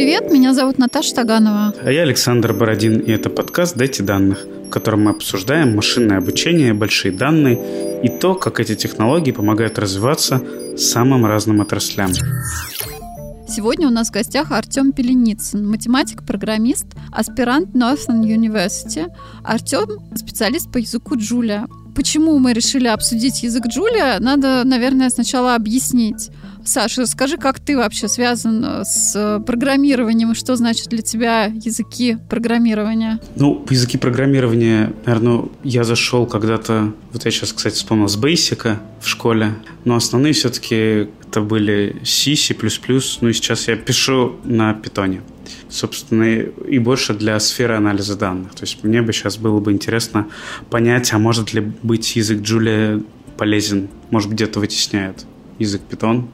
Привет, меня зовут Наташа Таганова. А я Александр Бородин, и это подкаст «Дайте данных», в котором мы обсуждаем машинное обучение, большие данные и то, как эти технологии помогают развиваться самым разным отраслям. Сегодня у нас в гостях Артем Пеленицын, математик-программист, аспирант Northern University. Артем – специалист по языку Джулия. Почему мы решили обсудить язык Джулия, надо, наверное, сначала объяснить. Саша, скажи, как ты вообще связан э, с программированием, и что значит для тебя языки программирования? Ну, языки программирования, наверное, я зашел когда-то, вот я сейчас, кстати, вспомнил, с Basic в школе, но основные все-таки это были C, C++, ну и сейчас я пишу на питоне собственно, и больше для сферы анализа данных. То есть мне бы сейчас было бы интересно понять, а может ли быть язык Джулия полезен, может где-то вытесняет язык Python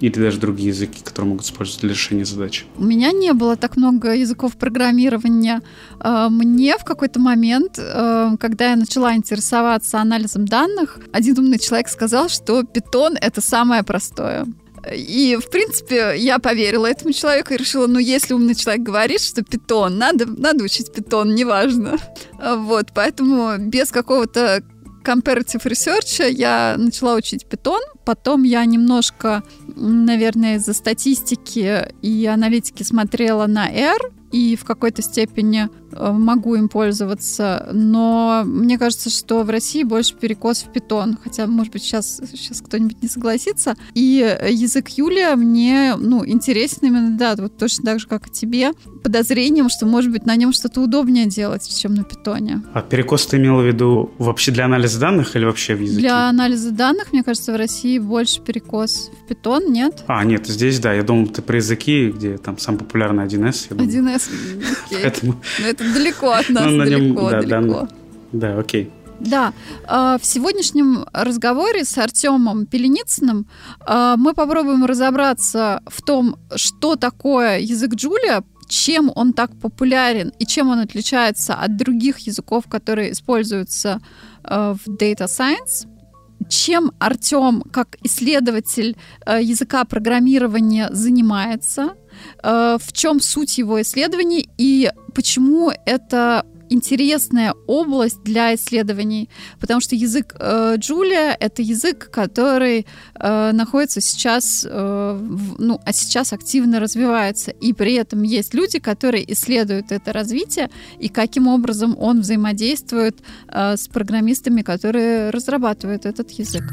или даже другие языки, которые могут использовать для решения задач? У меня не было так много языков программирования. А, мне в какой-то момент, а, когда я начала интересоваться анализом данных, один умный человек сказал, что Python — это самое простое. И, в принципе, я поверила этому человеку и решила, ну, если умный человек говорит, что питон, надо, надо учить питон, неважно. Вот, поэтому без какого-то comparative research я начала учить питон, потом я немножко, наверное, из-за статистики и аналитики смотрела на R, и в какой-то степени могу им пользоваться, но мне кажется, что в России больше перекос в питон, хотя, может быть, сейчас, сейчас кто-нибудь не согласится. И язык Юлия мне, ну, интересен именно, да, вот точно так же, как и тебе, подозрением, что, может быть, на нем что-то удобнее делать, чем на питоне. А перекос ты имела в виду вообще для анализа данных или вообще в языке? Для анализа данных, мне кажется, в России больше перекос в питон, нет? А, нет, здесь, да, я думал, ты про языки, где там самый популярный 1С. 1С, окей. Поэтому... Но это далеко от нас, ну, далеко, да, далеко. Да, да, окей. Да, а, в сегодняшнем разговоре с Артемом Пеленицыным а, мы попробуем разобраться в том, что такое язык Джулия, чем он так популярен и чем он отличается от других языков, которые используются а, в Data Science. Чем Артем, как исследователь языка программирования, занимается, в чем суть его исследований и почему это интересная область для исследований, потому что язык э, Джулия это язык, который э, находится сейчас, э, в, ну, а сейчас активно развивается, и при этом есть люди, которые исследуют это развитие и каким образом он взаимодействует э, с программистами, которые разрабатывают этот язык.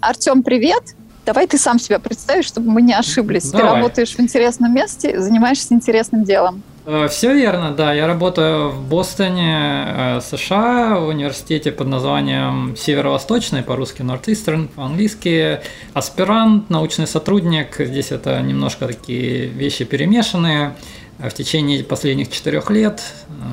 Артем, привет! Давай ты сам себя представишь, чтобы мы не ошиблись. Давай. Ты работаешь в интересном месте, занимаешься интересным делом. Э, Все верно, да. Я работаю в Бостоне, э, США, в университете под названием Северо-Восточный, по-русски Northeastern, по-английски аспирант, научный сотрудник. Здесь это немножко такие вещи перемешанные. Э, в течение последних четырех лет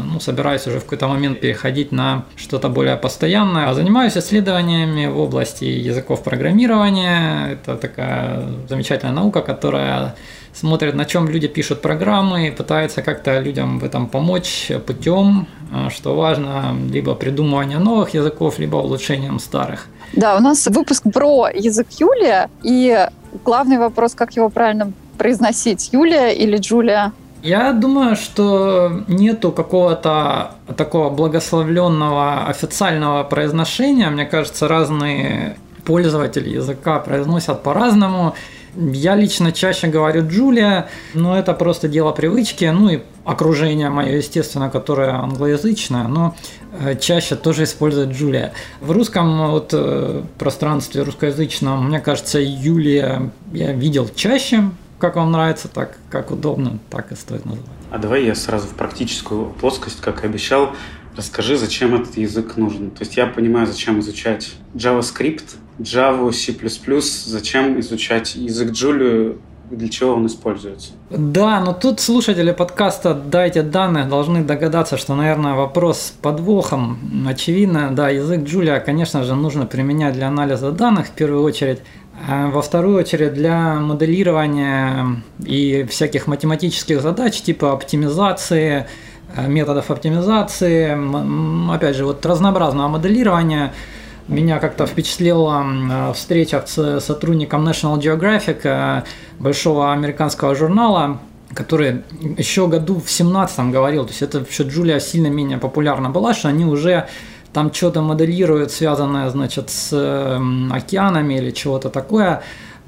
ну, собираюсь уже в какой-то момент переходить на что-то более постоянное. Занимаюсь исследованиями в области языков программирования. Это такая замечательная наука, которая смотрит, на чем люди пишут программы, и пытается как-то людям в этом помочь путем, а, что важно, либо придумывание новых языков, либо улучшением старых. Да, у нас выпуск про язык Юлия, и главный вопрос, как его правильно произносить, Юлия или Джулия? Я думаю, что нету какого-то такого благословленного официального произношения. Мне кажется, разные пользователи языка произносят по-разному. Я лично чаще говорю Джулия, но это просто дело привычки, ну и окружение мое, естественно, которое англоязычное, но э, чаще тоже использует Джулия. В русском вот, э, пространстве русскоязычном, мне кажется, Юлия я видел чаще, как вам нравится, так как удобно, так и стоит называть. А давай я сразу в практическую плоскость, как и обещал, расскажи, зачем этот язык нужен. То есть я понимаю, зачем изучать JavaScript, Java, C++, зачем изучать язык Джулию, для чего он используется. Да, но тут слушатели подкаста «Дайте данные» должны догадаться, что, наверное, вопрос с подвохом. Очевидно, да, язык Джулия, конечно же, нужно применять для анализа данных в первую очередь, во вторую очередь для моделирования и всяких математических задач типа оптимизации, э, методов оптимизации, опять же, вот разнообразного моделирования – меня как-то впечатлила э, встреча с сотрудником National Geographic, э, большого американского журнала, который еще году в 17 говорил, то есть это еще Джулия сильно менее популярна была, что они уже там что-то моделируют, связанное, значит, с эм, океанами или чего-то такое,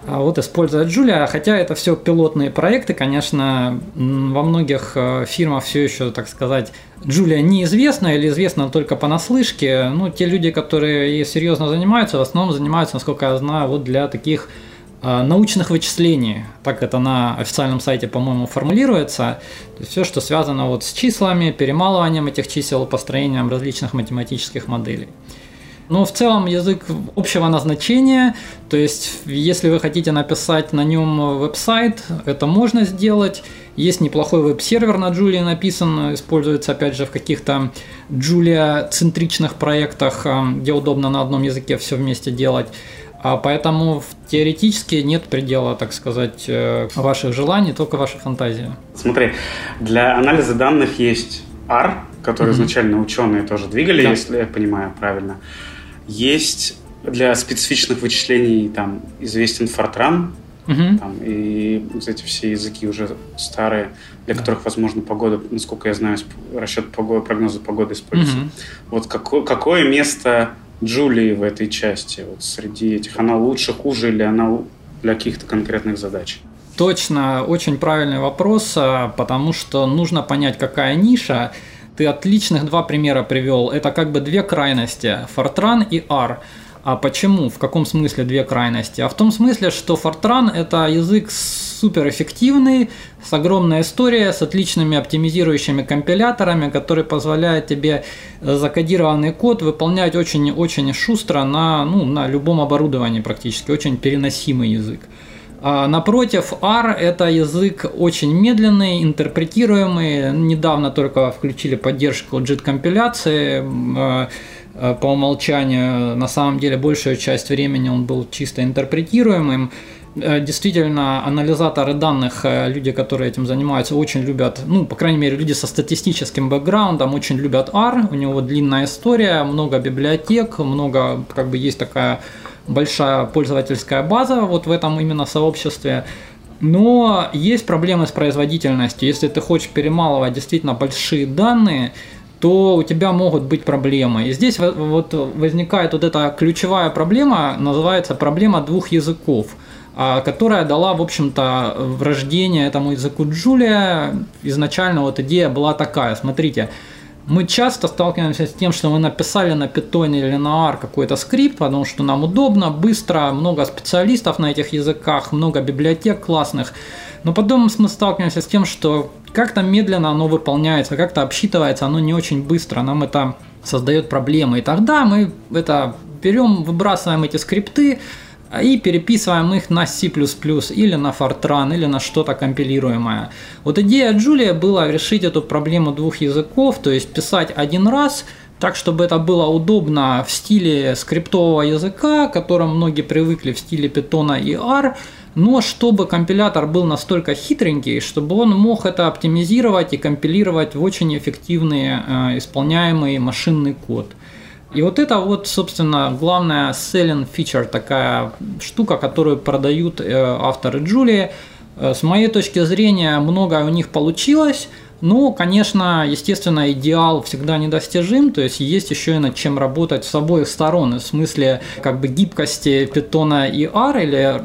а вот используя Джулия, хотя это все пилотные проекты, конечно, во многих э, фирмах все еще, так сказать, Джулия неизвестна или известна только понаслышке. Ну, те люди, которые ей серьезно занимаются, в основном занимаются, насколько я знаю, вот для таких научных вычислений. Так это на официальном сайте, по-моему, формулируется. То есть все, что связано вот с числами, перемалыванием этих чисел, построением различных математических моделей. Но в целом язык общего назначения, то есть если вы хотите написать на нем веб-сайт, это можно сделать. Есть неплохой веб-сервер на Julia написан, используется опять же в каких-то Julia-центричных проектах, э, где удобно на одном языке все вместе делать. А поэтому теоретически нет предела, так сказать, э, ваших желаний, только ваша фантазия. Смотри, для анализа данных есть R, который mm-hmm. изначально ученые тоже двигали, да. если я понимаю правильно. Есть для специфичных вычислений там известен Fortran, угу. там, и вот эти все языки уже старые, для да. которых, возможно, погода, насколько я знаю, расчет погоды, прогноза погоды используется. Угу. Вот какое, какое место Джулии в этой части? Вот среди этих она лучше, хуже или она для каких-то конкретных задач? Точно, очень правильный вопрос, а, потому что нужно понять, какая ниша. Ты отличных два примера привел. Это как бы две крайности – Fortran и R. А почему? В каком смысле две крайности? А в том смысле, что Fortran – это язык суперэффективный, с огромной историей, с отличными оптимизирующими компиляторами, который позволяет тебе закодированный код выполнять очень-очень шустро на, ну, на любом оборудовании практически, очень переносимый язык. А напротив, R – это язык очень медленный, интерпретируемый. Недавно только включили поддержку JIT-компиляции. А, по умолчанию, на самом деле, большую часть времени он был чисто интерпретируемым. Э, действительно, анализаторы данных, э, люди, которые этим занимаются, очень любят, ну, по крайней мере, люди со статистическим бэкграундом очень любят R. У него длинная история, много библиотек, много, как бы, есть такая большая пользовательская база вот в этом именно сообществе. Но есть проблемы с производительностью. Если ты хочешь перемалывать действительно большие данные, то у тебя могут быть проблемы. И здесь вот возникает вот эта ключевая проблема, называется проблема двух языков, а, которая дала, в общем-то, в рождение этому языку Джулия. Изначально вот идея была такая, смотрите, мы часто сталкиваемся с тем, что мы написали на Python или на R какой-то скрипт, потому что нам удобно, быстро, много специалистов на этих языках, много библиотек классных. Но потом мы сталкиваемся с тем, что как-то медленно оно выполняется, как-то обсчитывается, оно не очень быстро, нам это создает проблемы. И тогда мы это берем, выбрасываем эти скрипты, и переписываем их на C++ или на Fortran или на что-то компилируемое. Вот идея Джулия была решить эту проблему двух языков, то есть писать один раз, так, чтобы это было удобно в стиле скриптового языка, к которому многие привыкли в стиле Python и R, но чтобы компилятор был настолько хитренький, чтобы он мог это оптимизировать и компилировать в очень эффективный э, исполняемый машинный код. И вот это вот, собственно, главная selling feature, такая штука, которую продают э, авторы Джулии. Э, с моей точки зрения, многое у них получилось, ну, конечно, естественно, идеал всегда недостижим, то есть есть еще и над чем работать с обоих сторон, в смысле как бы гибкости питона и R или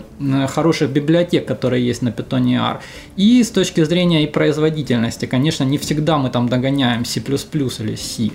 хороших библиотек, которые есть на питоне и R. И с точки зрения и производительности, конечно, не всегда мы там догоняем C++ или C.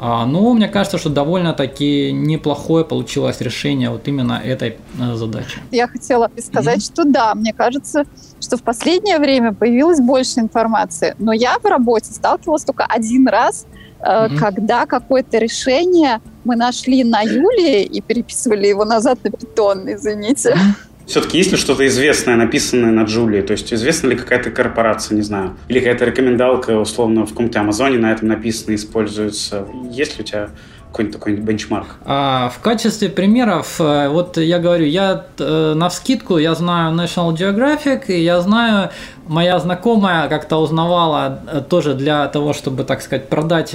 А, но мне кажется, что довольно-таки неплохое получилось решение вот именно этой э, задачи. Я хотела сказать, mm-hmm. что да, мне кажется, что в последнее время появилось больше информации, но я в работе сталкивалась только один раз, mm-hmm. когда какое-то решение мы нашли на Юлии и переписывали его назад на питон, извините. Mm-hmm. Все-таки есть ли что-то известное, написанное на Джулии? То есть известна ли какая-то корпорация, не знаю, или какая-то рекомендалка, условно, в каком-то Амазоне на этом написано, используется? Есть ли у тебя какой-нибудь такой бенчмарк? А, в качестве примеров, э, вот я говорю, я э, на вскидку, я знаю National Geographic, и я знаю, моя знакомая как-то узнавала э, тоже для того, чтобы, так сказать, продать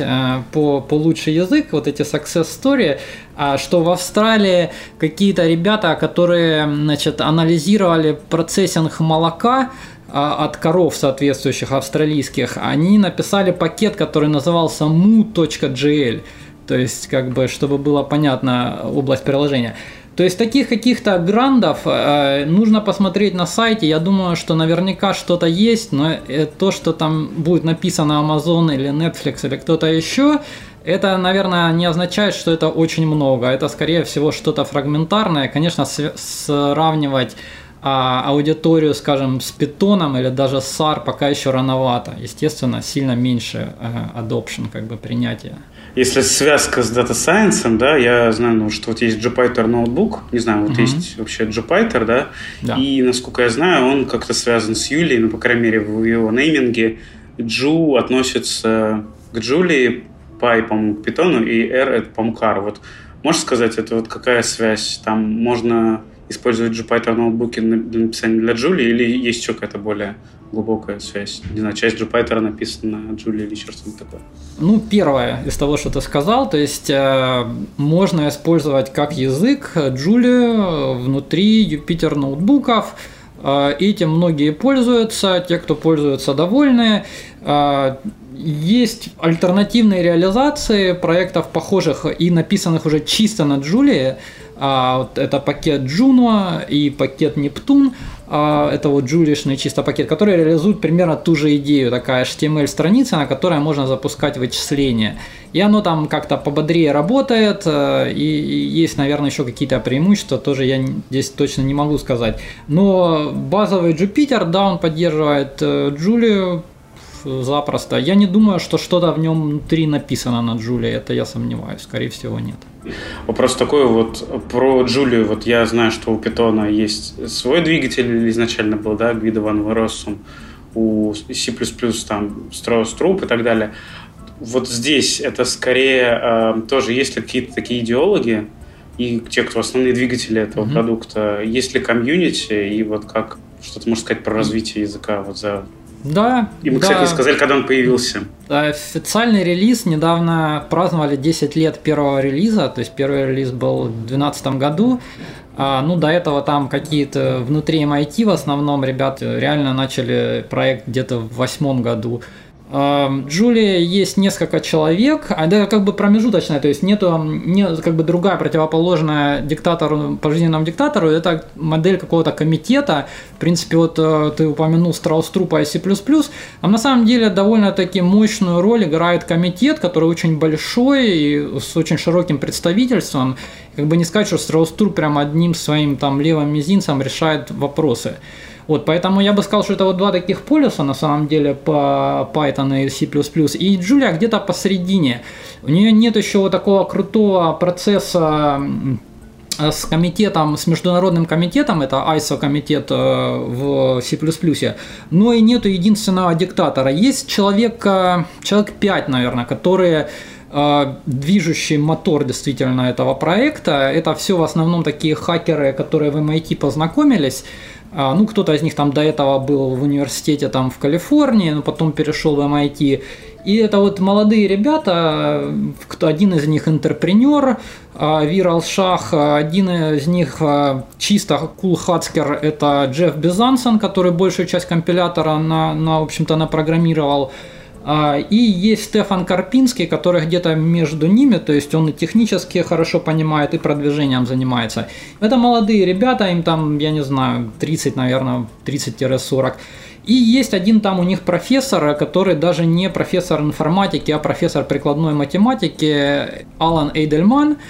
по, по лучший язык вот эти success story, а, что в Австралии какие-то ребята, которые, значит, анализировали процессинг молока, а, от коров соответствующих австралийских, они написали пакет, который назывался mu.gl, то есть как бы, чтобы было понятно область приложения. То есть таких каких-то грандов э, нужно посмотреть на сайте. Я думаю, что наверняка что-то есть, но э, то, что там будет написано Amazon или Netflix или кто-то еще, это, наверное, не означает, что это очень много. Это, скорее всего, что-то фрагментарное. Конечно, сравнивать а аудиторию, скажем, с питоном или даже с SAR пока еще рановато. Естественно, сильно меньше э, adoption, как бы принятия. Если связка с Data Science, да, я знаю, ну, что вот есть Jupyter ноутбук, не знаю, вот угу. есть вообще Jupyter, да, да, и, насколько я знаю, он как-то связан с Юлией, ну, по крайней мере, в его нейминге Джу относится к Джулии, Пай, по-моему, к Питону, и R это, по-моему, Car. Вот можешь сказать, это вот какая связь? Там можно использовать Jupyter ноутбуки для написания для Джули или есть еще какая-то более глубокая связь? Не знаю, часть Jupyter написана на Джули что-то такое. Ну, первое из того, что ты сказал, то есть э, можно использовать как язык Джули внутри Jupyter ноутбуков. Э, этим многие пользуются, те, кто пользуются, довольны. Э, есть альтернативные реализации проектов похожих и написанных уже чисто на Джулии. А, вот это пакет Juno и пакет Нептун. А, это вот джулишный чисто пакет, который реализует примерно ту же идею, такая HTML-страница, на которой можно запускать вычисления. И оно там как-то пободрее работает, э, и есть, наверное, еще какие-то преимущества, тоже я здесь точно не могу сказать. Но базовый Jupyter, да, он поддерживает Джулию, запросто. Я не думаю, что что-то в нем внутри написано на Джулии, это я сомневаюсь, скорее всего нет. Вопрос такой вот про Джулию. Вот я знаю, что у Питона есть свой двигатель изначально был, да, Гвида Ван Веросум, у C++ там Strauss Troop и так далее. Вот здесь это скорее э, тоже есть ли какие-то такие идеологи и те, кто основные двигатели этого mm-hmm. продукта, есть ли комьюнити и вот как что-то можно сказать про развитие языка вот за да. И мы, да. кстати, сказали, когда он появился. Официальный релиз недавно праздновали 10 лет первого релиза, то есть первый релиз был в 2012 году. А, ну, до этого там какие-то внутри MIT в основном ребята реально начали проект где-то в восьмом году. Джулия есть несколько человек, а это как бы промежуточная, то есть нету не, как бы другая противоположная диктатору, пожизненному диктатору, это модель какого-то комитета. В принципе, вот э, ты упомянул Страус Трупа и C++, а на самом деле довольно-таки мощную роль играет комитет, который очень большой и с очень широким представительством. Как бы не сказать, что Страус Труп прям одним своим там левым мизинцем решает вопросы. Вот, поэтому я бы сказал, что это вот два таких полюса, на самом деле, по Python и C++. И Julia где-то посередине. У нее нет еще вот такого крутого процесса с комитетом, с международным комитетом, это ISO комитет э, в C++, но и нету единственного диктатора. Есть человек, э, человек 5, наверное, которые э, движущий мотор действительно этого проекта. Это все в основном такие хакеры, которые в MIT познакомились, ну, кто-то из них там до этого был в университете там в Калифорнии, но потом перешел в MIT. И это вот молодые ребята, один из них интерпренер, а, Вирал Шах, один из них а, чисто кул-хацкер, это Джефф Безансон, который большую часть компилятора на, на в общем-то, напрограммировал. А, и есть Стефан Карпинский, который где-то между ними, то есть он и технически хорошо понимает, и продвижением занимается. Это молодые ребята, им там, я не знаю, 30, наверное, 30-40. И есть один там у них профессор, который даже не профессор информатики, а профессор прикладной математики Алан Эйдельман –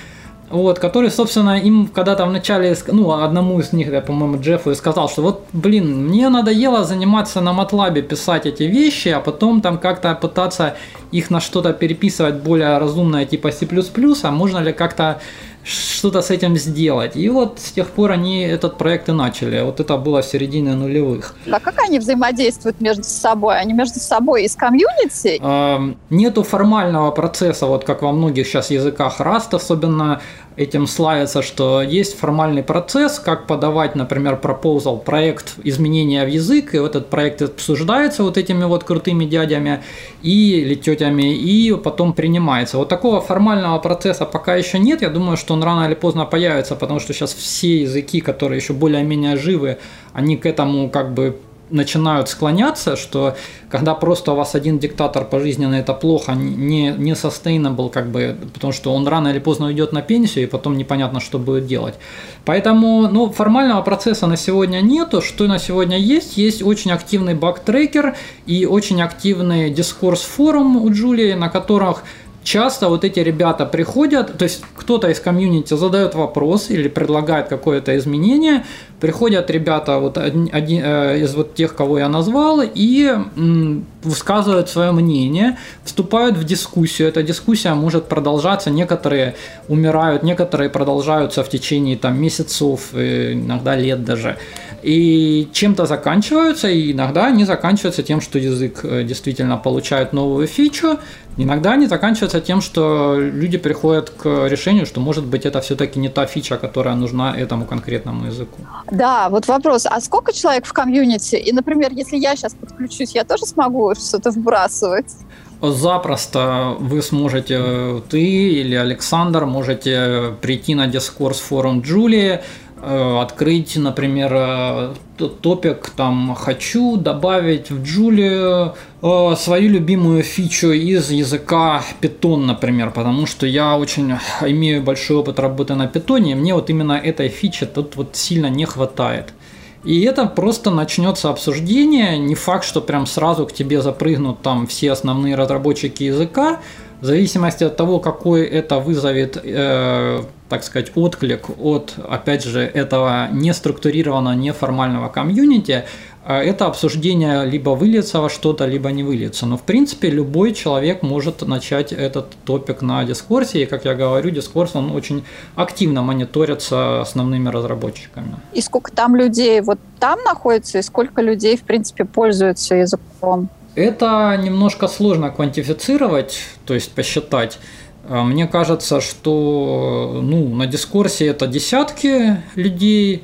вот, который, собственно, им когда-то в начале, ну, одному из них, я, по-моему, Джеффу сказал, что вот, блин, мне надоело заниматься на матлабе, писать эти вещи, а потом там как-то пытаться их на что-то переписывать более разумное, типа C++, а можно ли как-то что-то с этим сделать. И вот с тех пор они этот проект и начали. Вот это было в середине нулевых. А как они взаимодействуют между собой? Они между собой и с комьюнити? Э, нету формального процесса, вот как во многих сейчас языках Rust, особенно этим славится, что есть формальный процесс, как подавать, например, пропозал, проект изменения в язык, и этот проект обсуждается вот этими вот крутыми дядями и, или тетями, и потом принимается. Вот такого формального процесса пока еще нет, я думаю, что он рано или поздно появится, потому что сейчас все языки, которые еще более-менее живы, они к этому как бы начинают склоняться, что когда просто у вас один диктатор пожизненно это плохо, не, не sustainable, как бы, потому что он рано или поздно уйдет на пенсию, и потом непонятно, что будет делать. Поэтому ну, формального процесса на сегодня нету. Что на сегодня есть? Есть очень активный баг-трекер и очень активный дискурс-форум у Джулии, на которых часто вот эти ребята приходят, то есть кто-то из комьюнити задает вопрос или предлагает какое-то изменение, приходят ребята вот один, э, из вот тех, кого я назвал, и высказывают свое мнение, вступают в дискуссию. Эта дискуссия может продолжаться, некоторые умирают, некоторые продолжаются в течение там месяцев, иногда лет даже. И чем-то заканчиваются, и иногда они заканчиваются тем, что язык э, действительно получает новую фичу, иногда они заканчиваются тем, что люди приходят к решению, что, может быть, это все-таки не та фича, которая нужна этому конкретному языку. Да, вот вопрос, а сколько человек в комьюнити? И, например, если я сейчас подключусь, я тоже смогу что-то вбрасывать? Запросто вы сможете, ты или Александр, можете прийти на дискурс форум Джулии, Э, открыть, например, э, топик, там, хочу добавить в Джулию э, свою любимую фичу из языка Python, например, потому что я очень имею большой опыт работы на Python, и мне вот именно этой фичи тут вот сильно не хватает. И это просто начнется обсуждение, не факт, что прям сразу к тебе запрыгнут там все основные разработчики языка, в зависимости от того, какой это вызовет, э, так сказать, отклик от, опять же, этого неструктурированного, неформального комьюнити, э, это обсуждение либо выльется во что-то, либо не выльется. Но, в принципе, любой человек может начать этот топик на дискурсе. И, как я говорю, дискурс, он очень активно мониторится основными разработчиками. И сколько там людей вот там находится, и сколько людей, в принципе, пользуются языком? Это немножко сложно квантифицировать, то есть посчитать. А, мне кажется, что ну, на дискурсе это десятки людей,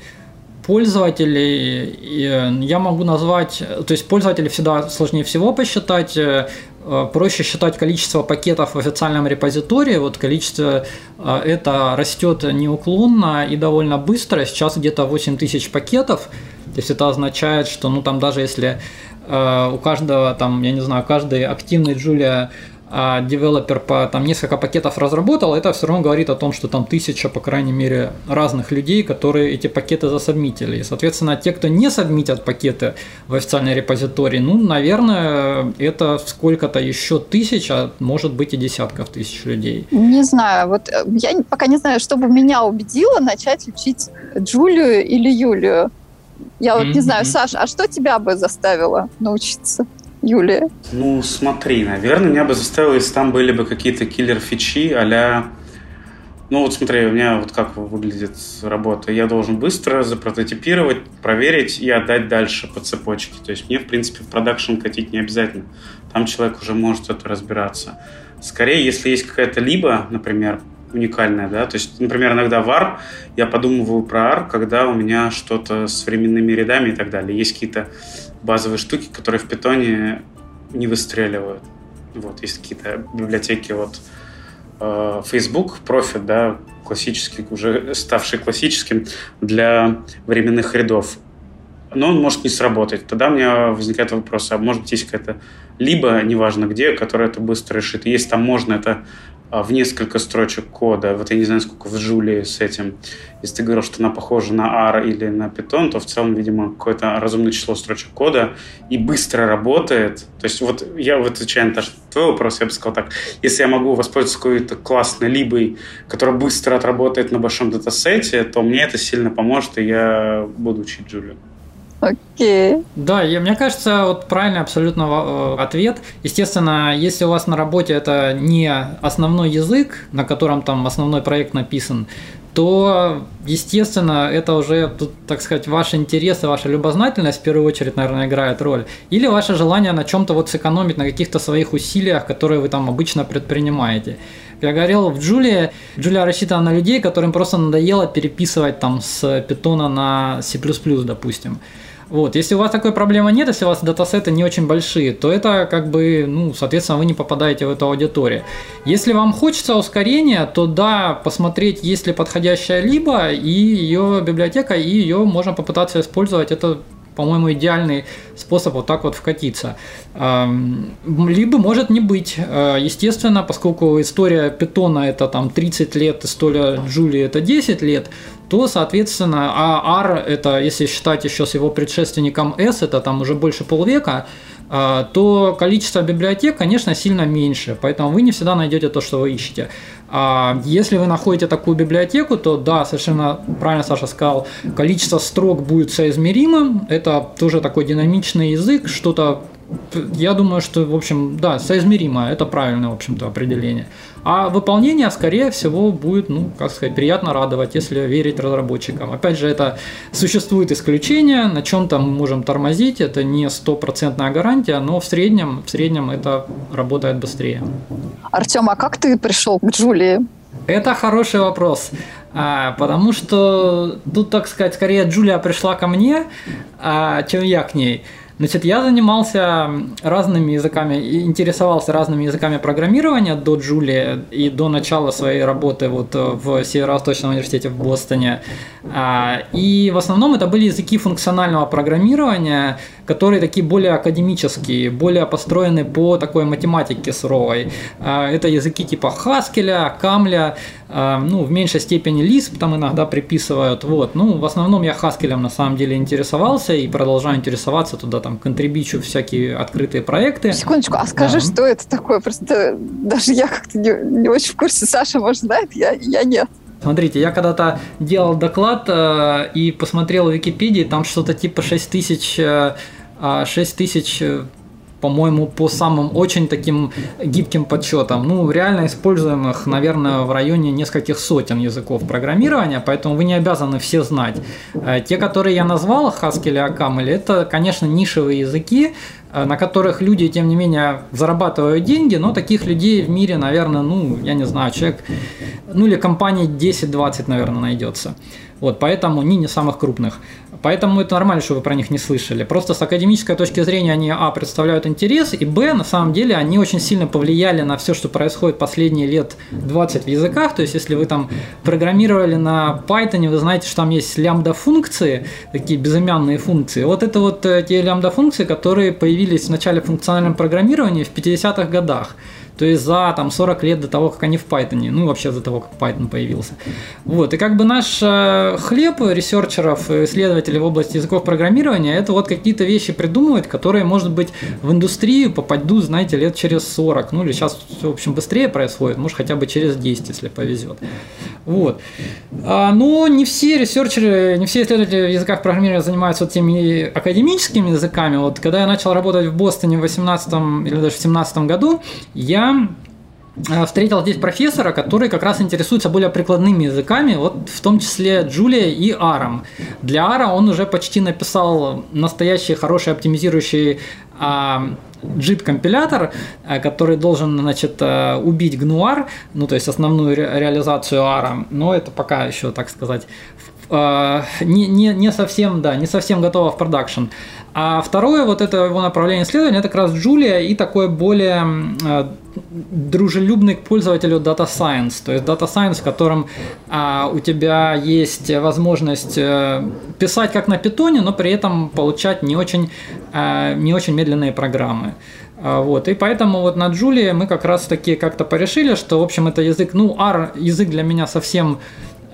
пользователей э, я могу назвать, то есть пользователей всегда сложнее всего посчитать, э, э, проще считать количество пакетов в официальном репозитории, вот количество это растет неуклонно и довольно быстро, сейчас где-то 8 тысяч пакетов, то есть это означает, что ну там даже если у каждого, там, я не знаю, каждый активный Джулия а девелопер по там несколько пакетов разработал, это все равно говорит о том, что там тысяча, по крайней мере, разных людей, которые эти пакеты засобмитили. И, соответственно, те, кто не сабмитят пакеты в официальной репозитории, ну, наверное, это сколько-то еще тысяч, а может быть и десятков тысяч людей. Не знаю, вот э, я пока не знаю, что бы меня убедило начать учить Джулию или Юлию. Я вот mm-hmm. не знаю, Саша, а что тебя бы заставило научиться? Юлия? Ну, смотри, наверное, меня бы заставило, если там были бы какие-то киллер-фичи а ну вот смотри, у меня вот как выглядит работа. Я должен быстро запрототипировать, проверить и отдать дальше по цепочке. То есть мне, в принципе, в production катить не обязательно. Там человек уже может это разбираться. Скорее, если есть какая-то либо, например, уникальное, да, то есть, например, иногда var, я подумываю про AR, когда у меня что-то с временными рядами и так далее. Есть какие-то базовые штуки, которые в питоне не выстреливают. Вот, есть какие-то библиотеки, вот, э, Facebook, Profit, да, классический, уже ставший классическим для временных рядов. Но он может не сработать. Тогда у меня возникает вопрос, а может быть есть какая-то либо, неважно где, которая это быстро решит. Если там можно это в несколько строчек кода. Вот я не знаю, сколько в Джулии с этим. Если ты говорил, что она похожа на R или на Python, то в целом, видимо, какое-то разумное число строчек кода и быстро работает. То есть вот я вот отвечая на твой вопрос, я бы сказал так. Если я могу воспользоваться какой-то классной либой, которая быстро отработает на большом датасете, то мне это сильно поможет, и я буду учить Джулию. Окей. Да, и мне кажется, вот правильный абсолютно э, ответ. Естественно, если у вас на работе это не основной язык, на котором там основной проект написан, то, естественно, это уже, тут, так сказать, ваш интерес и ваша любознательность в первую очередь, наверное, играет роль. Или ваше желание на чем-то вот сэкономить, на каких-то своих усилиях, которые вы там обычно предпринимаете. Я говорил, в Джулии, Джулия рассчитана на людей, которым просто надоело переписывать там с питона на C++, допустим. Вот, если у вас такой проблемы нет, если у вас датасеты не очень большие, то это как бы, ну, соответственно, вы не попадаете в эту аудиторию. Если вам хочется ускорения, то да, посмотреть, есть ли подходящая либо и ее библиотека, и ее можно попытаться использовать. Это по-моему, идеальный способ вот так вот вкатиться. Либо может не быть. Э, естественно, поскольку история питона это там 30 лет, история Джулии это 10 лет, то, соответственно, а R это, если считать еще с его предшественником S, это там уже больше полвека, то количество библиотек, конечно, сильно меньше, поэтому вы не всегда найдете то, что вы ищете. А если вы находите такую библиотеку, то да, совершенно правильно Саша сказал, количество строк будет соизмеримым, это тоже такой динамичный язык, что-то я думаю, что, в общем, да, соизмеримо, это правильное, в общем-то, определение. А выполнение, скорее всего, будет, ну, как сказать, приятно радовать, если верить разработчикам. Опять же, это существует исключения, на чем-то мы можем тормозить, это не стопроцентная гарантия, но в среднем, в среднем это работает быстрее. Артем, а как ты пришел к Джулии? Это хороший вопрос, а, потому что тут, так сказать, скорее Джулия пришла ко мне, а, чем я к ней. Значит, я занимался разными языками, интересовался разными языками программирования до Джулии и до начала своей работы вот э, в Северо-Восточном университете в Бостоне. А, и в основном это были языки функционального программирования, которые такие более академические, более построены по такой математике суровой. А, это языки типа Хаскеля, Камля, ну, в меньшей степени Lisp там иногда приписывают. Вот. Ну, в основном я Хаскелем на самом деле интересовался и продолжаю интересоваться туда, там, контрибичу всякие открытые проекты. Секундочку, а скажи, да. что это такое? Просто даже я как-то не, не очень в курсе, Саша, может, знает, я, я нет. Смотрите, я когда-то делал доклад э, и посмотрел в Википедии, там что-то типа 6 тысяч, э, 6 тысяч э, по-моему, по самым очень таким гибким подсчетам. Ну, реально используемых, наверное, в районе нескольких сотен языков программирования, поэтому вы не обязаны все знать. Э, те, которые я назвал, Haskell и Акамель, это, конечно, нишевые языки, э, на которых люди, тем не менее, зарабатывают деньги, но таких людей в мире, наверное, ну, я не знаю, человек, ну или компаний 10-20, наверное, найдется. Вот, поэтому они не самых крупных. Поэтому это нормально, что вы про них не слышали. Просто с академической точки зрения они, а, представляют интерес, и, б, на самом деле, они очень сильно повлияли на все, что происходит последние лет 20 в языках. То есть, если вы там программировали на Python, вы знаете, что там есть лямбда-функции, такие безымянные функции. Вот это вот э, те лямбда-функции, которые появились в начале функционального программирования в 50-х годах. То есть за там, 40 лет до того, как они в Python, ну вообще за того, как Python появился. Вот. И как бы наш э, хлеб researcher ов, исследователей в области языков программирования, это вот какие-то вещи придумывать, которые, может быть, в индустрию попадут, знаете, лет через 40. Ну или сейчас, в общем, быстрее происходит, может хотя бы через 10, если повезет. Вот. А, но не все researcher ы, не все исследователи в языках программирования занимаются вот теми академическими языками. Вот когда я начал работать в Бостоне в 18 или даже в 17 году, я Э, встретил здесь профессора, который как раз интересуется более прикладными языками, вот в том числе Джулия и Аром. Для Ара он уже почти написал настоящий хороший оптимизирующий а, JIT-компилятор, э, который должен значит, э, убить GNUAR, ну то есть основную ре- реализацию ARA, но это пока еще, так сказать, не, не, не совсем, да, не совсем готово в продакшн. А второе, вот это его направление исследования, это как раз Джулия и такой более э, дружелюбный к пользователю Data Science. То есть Data Science, в котором а, у тебя есть возможность э, писать как на питоне, но при этом получать не очень, э, не очень медленные программы. А, вот, и поэтому вот на Джулии мы как раз таки как-то порешили, что, в общем, это язык, ну, R язык для меня совсем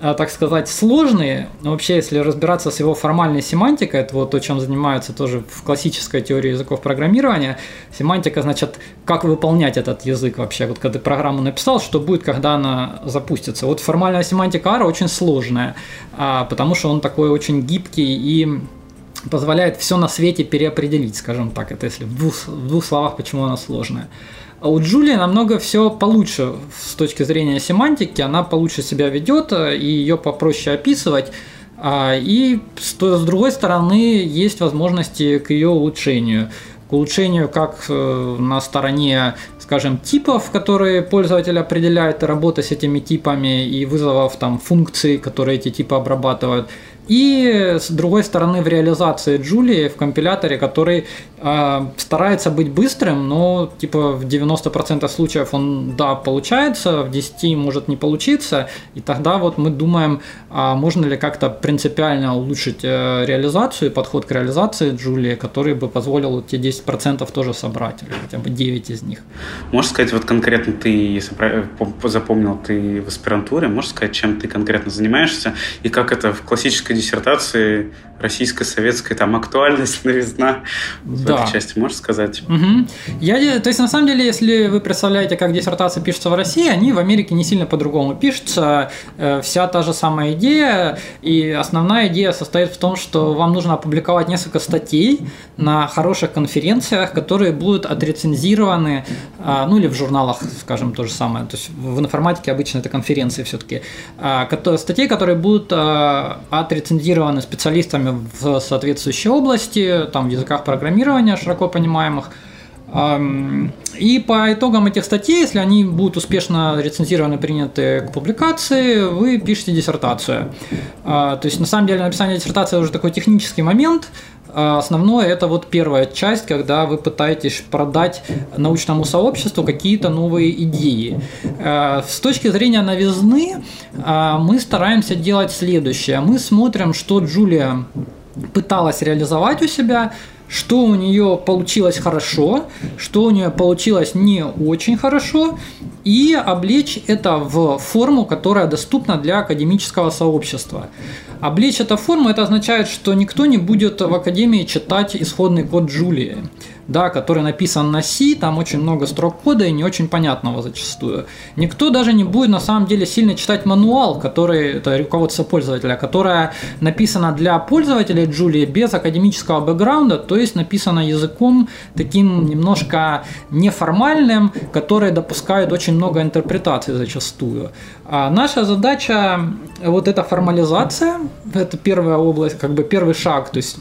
так сказать, сложные. Вообще, если разбираться с его формальной семантикой, это вот то, чем занимаются тоже в классической теории языков программирования. Семантика, значит, как выполнять этот язык вообще. Вот когда ты программу написал, что будет, когда она запустится. Вот формальная семантика R очень сложная, а, потому что он такой очень гибкий и позволяет все на свете переопределить, скажем так. Это если в двух, в двух словах, почему она сложная. А у Джулии намного все получше с точки зрения семантики, она получше себя ведет, э, и ее попроще описывать. А, и с другой стороны, есть возможности к ее улучшению. К улучшению как э, на стороне, скажем, типов, которые пользователь определяет, работа с этими типами и вызовов там функций, которые эти типы обрабатывают – и с другой стороны в реализации Джулии в компиляторе, который э, старается быть быстрым, но типа в 90% случаев он, да, получается, в 10 может не получиться, и тогда вот мы думаем, а можно ли как-то принципиально улучшить э, реализацию подход к реализации Джулии, который бы позволил те 10% тоже собрать, или хотя бы 9 из них. Можешь сказать, вот конкретно ты, если запомнил, ты в аспирантуре, можешь сказать, чем ты конкретно занимаешься, и как это в классической диссертации российско-советской, там, актуальность, новизна в да. этой части, можешь сказать? Угу. Я, то есть, на самом деле, если вы представляете, как диссертация пишется в России, они в Америке не сильно по-другому пишутся. Э, вся та же самая идея, и основная идея состоит в том, что вам нужно опубликовать несколько статей на хороших конференциях, которые будут отрецензированы, а, ну или в журналах, скажем, то же самое. То есть в информатике обычно это конференции все-таки. А, статей, которые будут отрецензированы специалистами в соответствующей области, там в языках программирования широко понимаемых. И по итогам этих статей, если они будут успешно рецензированы, приняты к публикации, вы пишете диссертацию. То есть, на самом деле, написание диссертации уже такой технический момент. Основное это вот первая часть, когда вы пытаетесь продать научному сообществу какие-то новые идеи. С точки зрения новизны мы стараемся делать следующее. Мы смотрим, что Джулия пыталась реализовать у себя, что у нее получилось хорошо, что у нее получилось не очень хорошо, и облечь это в форму, которая доступна для академического сообщества. Облечь это форму, это означает, что никто не будет в академии читать исходный код Джулии да, который написан на C, там очень много строк кода и не очень понятного зачастую. Никто даже не будет на самом деле сильно читать мануал, который, это руководство пользователя, которое написано для пользователей Джулии без академического бэкграунда, то есть написано языком таким немножко неформальным, который допускает очень много интерпретаций зачастую. А наша задача вот эта формализация, это первая область, как бы первый шаг, то есть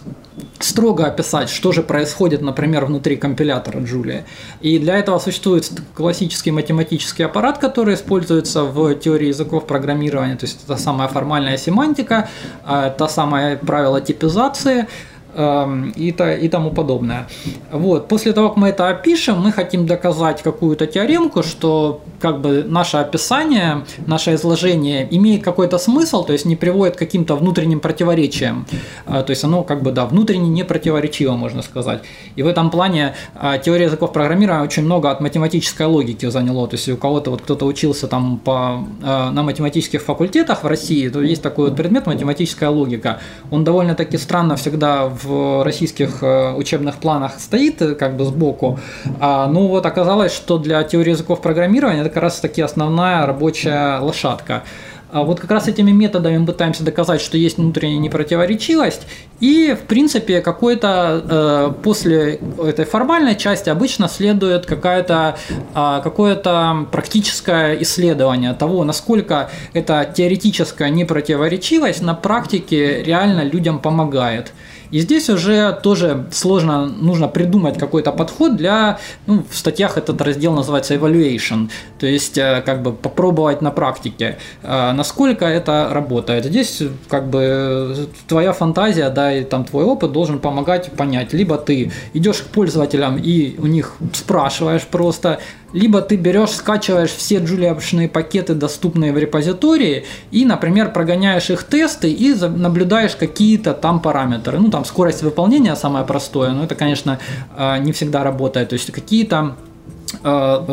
строго описать, что же происходит, например, внутри компилятора Джулия. И для этого существует классический математический аппарат, который используется в теории языков программирования, то есть это самая формальная семантика, а, та самая правила типизации, и, то, и тому подобное. Вот. После того, как мы это опишем, мы хотим доказать какую-то теоремку, что как бы наше описание, наше изложение имеет какой-то смысл, то есть не приводит к каким-то внутренним противоречиям. Э, то есть оно как бы, да, внутренне не противоречиво, можно сказать. И в этом плане э, теория языков программирования очень много от математической логики заняло. То есть у кого-то вот кто-то учился там по, э, на математических факультетах в России, то есть такой вот предмет математическая логика. Он довольно-таки странно всегда в российских э, учебных планах стоит э, как бы сбоку. А, ну вот оказалось, что для теории языков программирования это как раз таки основная рабочая лошадка. А вот как раз этими методами мы пытаемся доказать, что есть внутренняя непротиворечивость, и, в принципе, какой-то э, после этой формальной части обычно следует какая-то, э, какое-то практическое исследование того, насколько эта теоретическая непротиворечивость на практике реально людям помогает. И здесь уже тоже сложно, нужно придумать какой-то подход для, ну, в статьях этот раздел называется evaluation, то есть э, как бы попробовать на практике, э, насколько это работает. Здесь как бы твоя фантазия, да, и там твой опыт должен помогать понять, либо ты идешь к пользователям и у них спрашиваешь просто, либо ты берешь, скачиваешь все джулиапшные пакеты, доступные в репозитории, и, например, прогоняешь их тесты и наблюдаешь какие-то там параметры. Ну, там скорость выполнения самое простое, но это, конечно, а, не всегда работает. То есть какие-то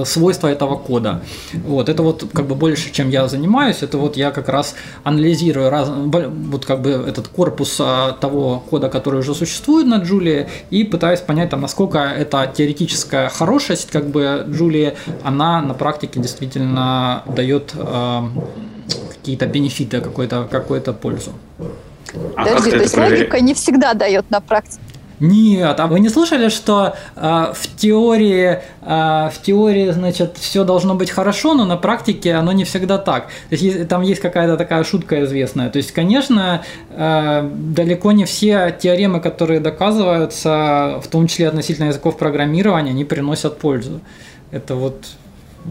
свойства этого кода. Вот, это вот как бы больше, чем я занимаюсь, это вот я как раз анализирую раз, вот как бы этот корпус э, того кода, который уже существует на Джулии, и пытаюсь понять, там, насколько эта теоретическая хорошесть как бы Джулии, она на практике действительно дает э, какие-то бенефиты, какую-то какую пользу. А Подожди, то есть логика не всегда дает на практике нет, а вы не слышали, что э, в теории, э, в теории, значит, все должно быть хорошо, но на практике оно не всегда так. То есть там есть какая-то такая шутка известная. То есть, конечно, э, далеко не все теоремы, которые доказываются, в том числе относительно языков программирования, они приносят пользу. Это вот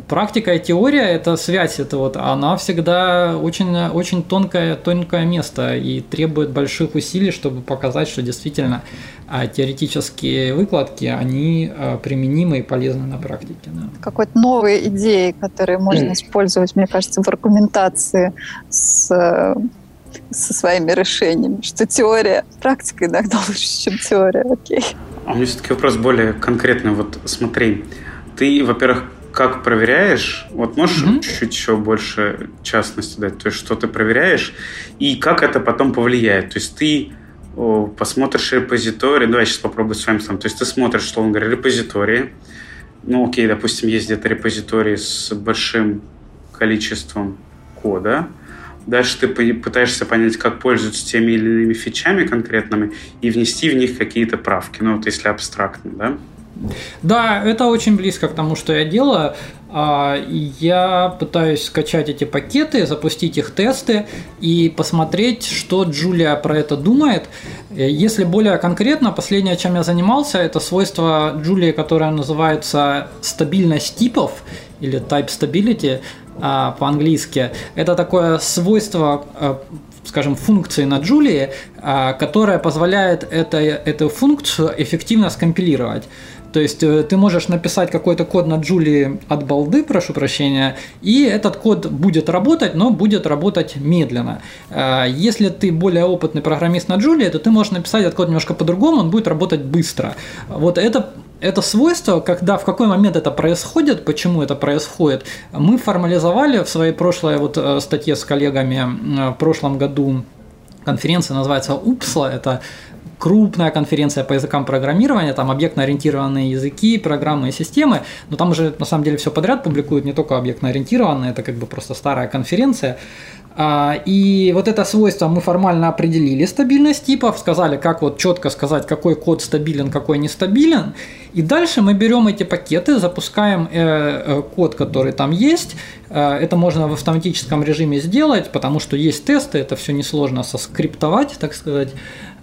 практика и теория – это связь, это вот, она всегда очень, очень тонкое, тонкое место и требует больших усилий, чтобы показать, что действительно а теоретические выкладки, они а, применимы и полезны на практике. Да. Какой-то новые идеи, которые можно использовать, мне кажется, в аргументации с со своими решениями, что теория, практика иногда лучше, чем теория, окей. А у меня все-таки вопрос более конкретный. Вот смотри, ты, во-первых, как проверяешь? Вот можешь mm-hmm. чуть-чуть еще больше частности дать? То есть, что ты проверяешь и как это потом повлияет? То есть, ты о, посмотришь репозиторий, давай сейчас попробую с вами сам. То есть, ты смотришь, что он говорит, репозитории. Ну, окей, допустим, есть где-то репозитории с большим количеством кода. Дальше ты пытаешься понять, как пользуются теми или иными фичами конкретными и внести в них какие-то правки. Ну, вот если абстрактно, да? Да, это очень близко к тому, что я делаю. А, я пытаюсь скачать эти пакеты, запустить их тесты и посмотреть, что Джулия про это думает. Если более конкретно, последнее, чем я занимался, это свойство Джулии, которое называется стабильность типов или type stability а, по-английски. Это такое свойство а, скажем, функции на Джулии, которая позволяет это, эту функцию эффективно скомпилировать. То есть э, ты можешь написать какой-то код на Джулии от балды, прошу прощения, и этот код будет работать, но будет работать медленно. Э, если ты более опытный программист на Джулии, то ты можешь написать этот код немножко по-другому, он будет работать быстро. Вот это это свойство, когда в какой момент это происходит, почему это происходит, мы формализовали в своей прошлой вот э, статье с коллегами в прошлом году конференция называется УПСЛА, это крупная конференция по языкам программирования, там объектно-ориентированные языки, программы и системы, но там уже на самом деле все подряд публикуют, не только объектно-ориентированные, это как бы просто старая конференция. А, и вот это свойство мы формально определили стабильность типов, сказали, как вот четко сказать, какой код стабилен, какой нестабилен. И дальше мы берем эти пакеты, запускаем э, э, код, который там есть. Э, это можно в автоматическом режиме сделать, потому что есть тесты, это все несложно соскриптовать, так сказать.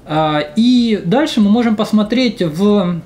А, и дальше мы можем посмотреть в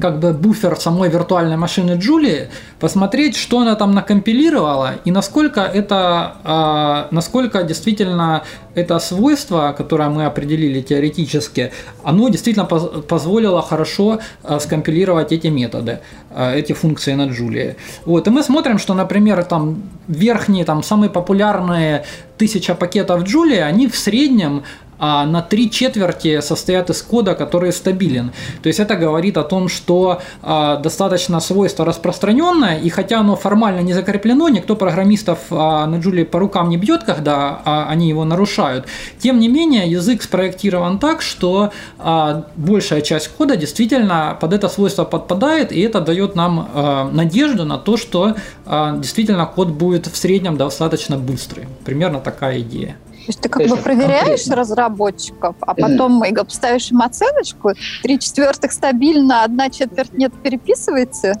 как бы буфер самой виртуальной машины Джулии, посмотреть, что она там накомпилировала и насколько это, а, насколько действительно это свойство, которое мы определили теоретически, оно действительно позволило хорошо а, скомпилировать эти методы, эти функции на Джулии. Вот, и мы смотрим, что, например, там верхние, там самые популярные тысяча пакетов Джулии, они в среднем а на три четверти состоят из кода, который стабилен. То есть это говорит о том, что а, достаточно свойство распространенное, и хотя оно формально не закреплено, никто программистов а, на Джулии по рукам не бьет, когда а, они его нарушают. Тем не менее, язык спроектирован так, что а, большая часть кода действительно под это свойство подпадает, и это дает нам а, надежду на то, что а, действительно код будет в среднем достаточно быстрый. Примерно такая идея. То есть ты как бы проверяешь конкретно. разработчиков, а потом mm. ставишь им оценочку, три четвертых стабильно, одна четверть нет, переписывается.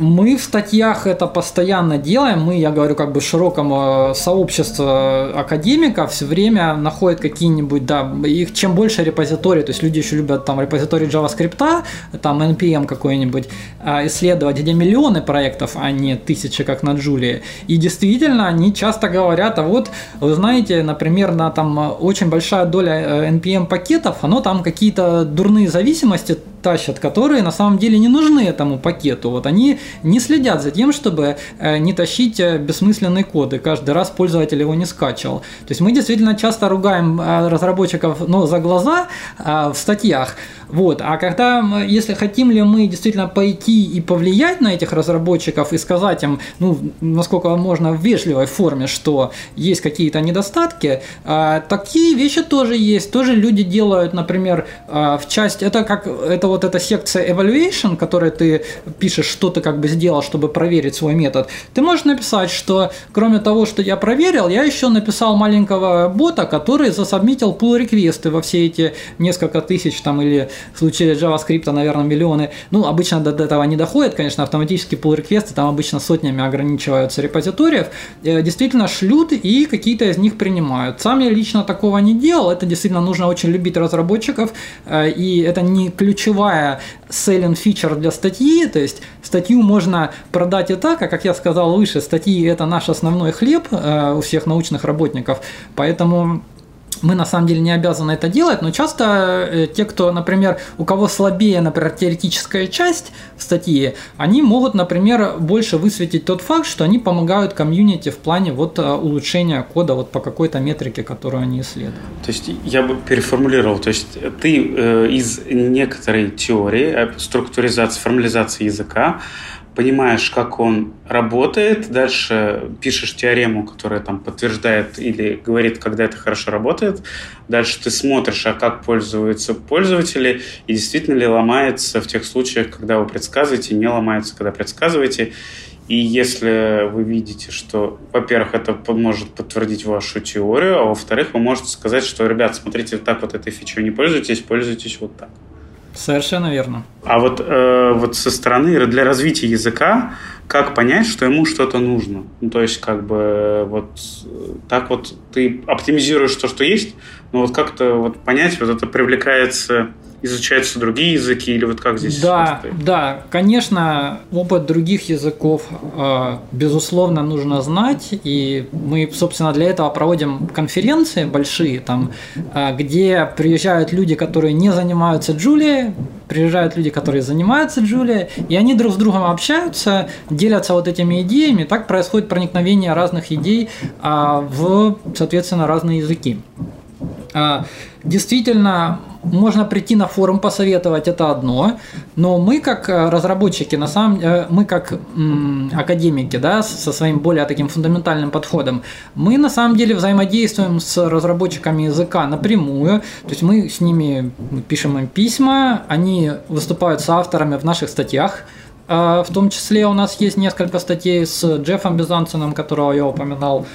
Мы в статьях это постоянно делаем. Мы, я говорю, как бы в широком э, сообществе академиков все время находят какие-нибудь, да, их чем больше репозиторий, то есть люди еще любят там репозиторий JavaScript, там NPM какой-нибудь а, исследовать, где миллионы проектов, а не тысячи, как на Джулии. И действительно, они часто говорят, а вот, вы знаете, например, на там очень большая доля NPM пакетов, оно там какие-то дурные зависимости тащат, которые на самом деле не нужны этому пакету. Вот они не следят за тем, чтобы э, не тащить э, бессмысленные коды, каждый раз пользователь его не скачивал. То есть мы действительно часто ругаем э, разработчиков но за глаза в статьях, вот. А когда, если хотим ли мы действительно пойти и повлиять на этих разработчиков и сказать им, ну, насколько можно в вежливой форме, что есть какие-то недостатки, такие вещи тоже есть. Тоже люди делают, например, в часть, это как, это вот эта секция evaluation, которой ты пишешь, что ты как бы сделал, чтобы проверить свой метод, ты можешь написать, что кроме того, что я проверил, я еще написал маленького бота, который засобмитил pull реквесты во все эти несколько тысяч там или в случае JavaScript, наверное, миллионы. Ну, обычно до этого не доходит, конечно, автоматически pull реквесты там обычно сотнями ограничиваются репозиториев, э, действительно шлют и какие-то из них принимают. Сам я лично такого не делал, это действительно нужно очень любить разработчиков, э, и это не ключевая selling feature для статьи, то есть статью можно продать и так, а как я сказал выше, статьи это наш основной хлеб э, у всех научных работников, поэтому мы на самом деле не обязаны это делать, но часто э, те, кто, например, у кого слабее, например, теоретическая часть статьи, они могут, например, больше высветить тот факт, что они помогают комьюнити в плане вот э, улучшения кода вот по какой-то метрике, которую они исследуют. То есть я бы переформулировал, то есть ты э, из некоторой теории э, структуризации, формализации языка понимаешь, как он работает, дальше пишешь теорему, которая там подтверждает или говорит, когда это хорошо работает, дальше ты смотришь, а как пользуются пользователи, и действительно ли ломается в тех случаях, когда вы предсказываете, не ломается, когда предсказываете. И если вы видите, что, во-первых, это может подтвердить вашу теорию, а во-вторых, вы можете сказать, что, ребят, смотрите, так вот этой фичой не пользуйтесь, пользуйтесь вот так. Совершенно верно. А вот, э, вот со стороны для развития языка, как понять, что ему что-то нужно? Ну, то есть, как бы, вот так вот ты оптимизируешь то, что есть, но вот как-то вот понять, вот это привлекается изучаются другие языки или вот как здесь? Да, да, конечно, опыт других языков э, безусловно нужно знать, и мы, собственно, для этого проводим конференции большие, там, э, где приезжают люди, которые не занимаются Джулией, приезжают люди, которые занимаются Джулией, и они друг с другом общаются, делятся вот этими идеями, так происходит проникновение разных идей а, в, соответственно, разные языки. А, действительно, можно прийти на форум посоветовать, это одно, но мы как э, разработчики, на самом э, мы как м, академики, да, со своим более таким фундаментальным подходом, мы на самом деле взаимодействуем с разработчиками языка напрямую, то есть мы с ними пишем им письма, они выступают с авторами в наших статьях, э, в том числе у нас есть несколько статей с Джеффом Безанцином, которого я упоминал.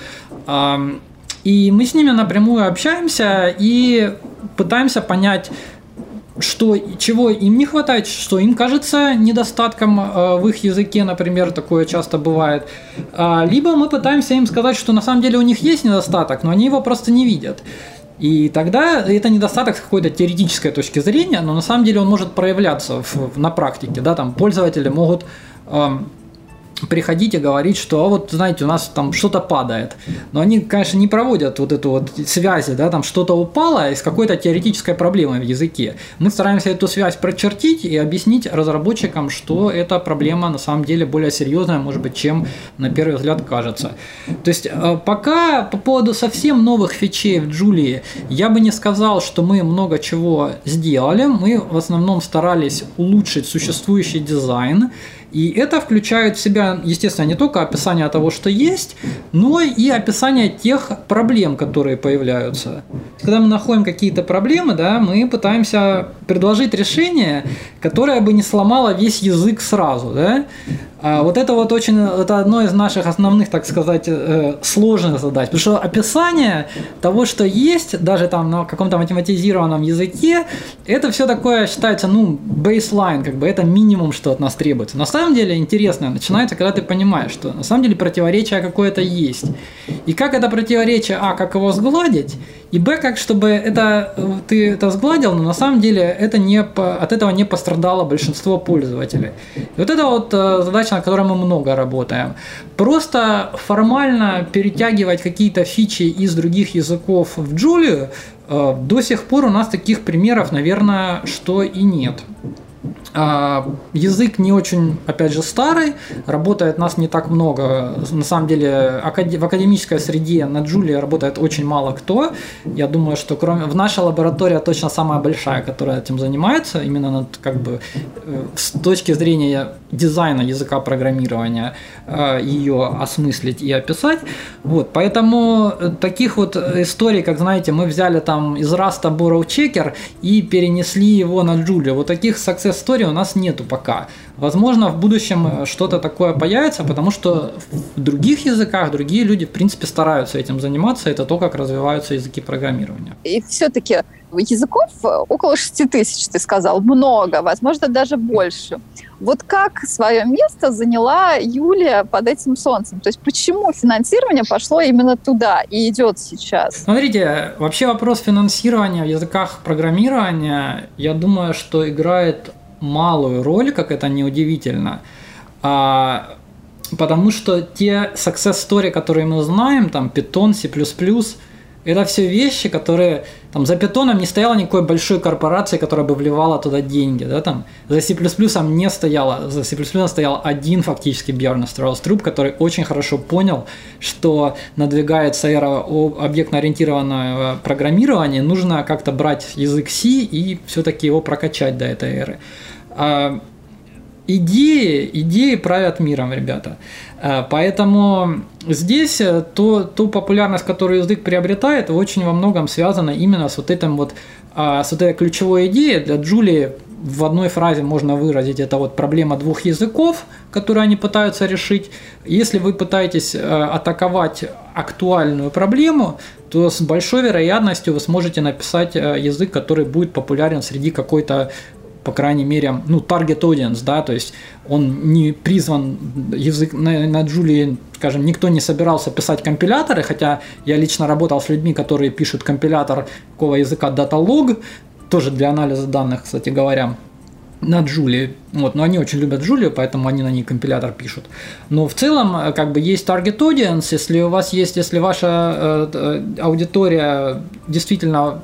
И мы с ними напрямую общаемся и пытаемся понять, что, чего им не хватает, что им кажется недостатком э, в их языке, например, такое часто бывает. А, либо мы пытаемся им сказать, что на самом деле у них есть недостаток, но они его просто не видят. И тогда это недостаток с какой-то теоретической точки зрения, но на самом деле он может проявляться в, на практике. Да, там пользователи могут эм, приходить и говорить, что а вот, знаете, у нас там что-то падает. Но они, конечно, не проводят вот эту вот связи, да, там что-то упало из какой-то теоретической проблемы в языке. Мы стараемся эту связь прочертить и объяснить разработчикам, что эта проблема на самом деле более серьезная, может быть, чем на первый взгляд кажется. То есть э, пока по поводу совсем новых фичей в Джулии я бы не сказал, что мы много чего сделали. Мы в основном старались улучшить существующий дизайн, и это включает в себя, естественно, не только описание того, что есть, но и описание тех проблем, которые появляются. Когда мы находим какие-то проблемы, да, мы пытаемся предложить решение, которое бы не сломало весь язык сразу. Да? А вот это вот очень, это одно из наших основных, так сказать, э, сложных задач. Потому что описание того, что есть, даже там на каком-то математизированном языке, это все такое считается, ну, бейслайн, как бы это минимум, что от нас требуется. На самом деле интересное начинается, когда ты понимаешь, что на самом деле противоречие какое-то есть. И как это противоречие, а, как его сгладить, и б, как чтобы это ты это сгладил, но на самом деле это не, от этого не пострадало большинство пользователей. И вот это вот э, задача, на которой мы много работаем. Просто формально перетягивать какие-то фичи из других языков в Джулию, э, до сих пор у нас таких примеров, наверное, что и нет. А, язык не очень, опять же, старый, работает нас не так много. На самом деле, в академической среде на Джулии работает очень мало кто. Я думаю, что кроме в нашей лаборатории точно самая большая, которая этим занимается, именно над, как бы э, с точки зрения дизайна языка программирования э, ее осмыслить и описать. Вот, поэтому э, таких вот историй, как знаете, мы взяли там из Rust Borrow Checker и перенесли его на Джулию. Вот таких success story у нас нету пока. Возможно, в будущем э, что-то такое появится, потому что в других языках другие люди, в принципе, стараются этим заниматься. Это то, как развиваются языки программирования. И все-таки языков около 6 тысяч, ты сказал, много, возможно, даже больше. Вот как свое место заняла Юлия под этим солнцем? То есть почему финансирование пошло именно туда и идет сейчас? Смотрите, вообще вопрос финансирования в языках программирования, я думаю, что играет малую роль, как это неудивительно. А, потому что те success story, которые мы знаем, там Python, C++, это все вещи, которые там за питоном не стояла никакой большой корпорации, которая бы вливала туда деньги, да, там за C++ не стояла, за C++ стоял один фактически Бьерн Страус-Труб, который очень хорошо понял, что надвигается эра объектно-ориентированного программирования, нужно как-то брать язык C и все-таки его прокачать до этой эры. А идеи, идеи правят миром, ребята. Э, поэтому здесь э, то, ту популярность, которую язык приобретает, очень во многом связано именно с вот этим вот а, с этой ключевой идеей для Джулии в одной фразе можно выразить это вот проблема двух языков, которые они пытаются решить. Если вы пытаетесь э, атаковать актуальную проблему, то с большой вероятностью вы сможете написать язык, который будет популярен среди какой-то по крайней мере, ну, target audience, да, то есть он не призван, язык на, на Джулии, скажем, никто не собирался писать компиляторы, хотя я лично работал с людьми, которые пишут компилятор какого языка Datalog, тоже для анализа данных, кстати говоря, на Джулии. Вот, но они очень любят Джулию, поэтому они на ней компилятор пишут. Но в целом, э, как бы есть target audience, если у вас есть, если ваша э, э аудитория действительно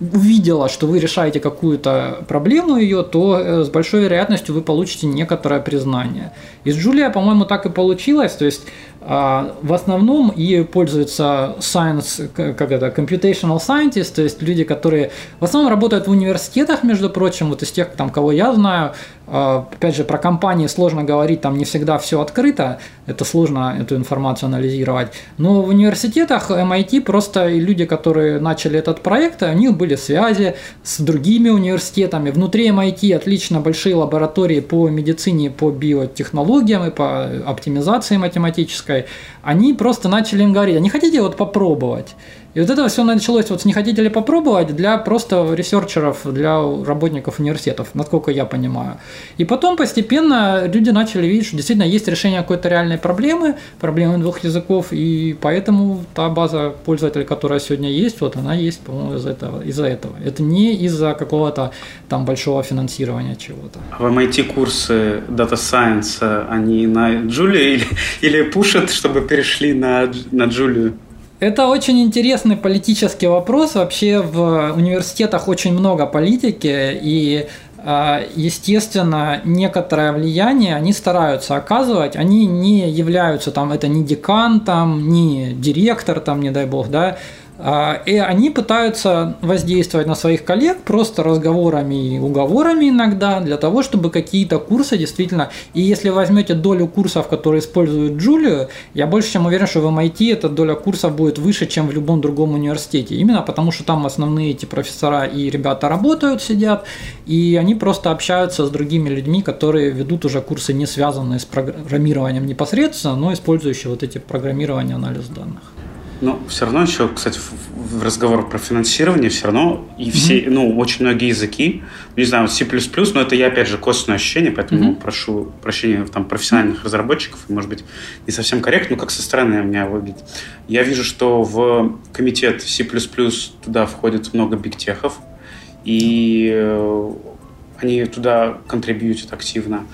увидела, что вы решаете какую-то проблему ее, то э, с большой вероятностью вы получите некоторое признание. И с Джулия, по-моему, так и получилось. То есть а, в основном и пользуются science, как это, computational scientists, то есть люди, которые в основном работают в университетах, между прочим, вот из тех, там, кого я знаю, опять же, про компании сложно говорить, там не всегда все открыто, это сложно эту информацию анализировать, но в университетах MIT просто люди, которые начали этот проект, у них были связи с другими университетами, внутри MIT отлично большие лаборатории по медицине, по биотехнологиям и по оптимизации математической, они просто начали им говорить, а не хотите вот попробовать? И вот это все началось вот с «не хотите ли попробовать» для просто ресерчеров, для работников университетов, насколько я понимаю. И потом постепенно люди начали видеть, что действительно есть решение какой-то реальной проблемы, проблемы двух языков, и поэтому та база пользователей, которая сегодня есть, вот она есть, по-моему, из этого. Из-за этого. Это не из-за какого-то там большого финансирования чего-то. А в MIT курсы Data Science, они на Джулию или, или пушат, чтобы перешли на, на Джулию? Это очень интересный политический вопрос. Вообще в университетах очень много политики, и а, естественно, некоторое влияние они стараются оказывать, они не являются там, это не декан, там, не директор, там, не дай бог, да, и они пытаются воздействовать на своих коллег просто разговорами и уговорами иногда, для того, чтобы какие-то курсы действительно... И если возьмете долю курсов, которые используют Джулию, я больше чем уверен, что в MIT эта доля курсов будет выше, чем в любом другом университете. Именно потому, что там основные эти профессора и ребята работают, сидят, и они просто общаются с другими людьми, которые ведут уже курсы, не связанные с программированием непосредственно, но использующие вот эти программирования, анализ данных. Но все равно еще, кстати, в разговор про финансирование все равно и все, mm-hmm. ну, очень многие языки, не знаю, C++, но это я, опять же, косвенное ощущение, поэтому mm-hmm. прошу прощения там профессиональных разработчиков, может быть, не совсем корректно, но как со стороны у меня выглядит. Я вижу, что в комитет C++ туда входит много бигтехов, и э, они туда контрибьютят активно.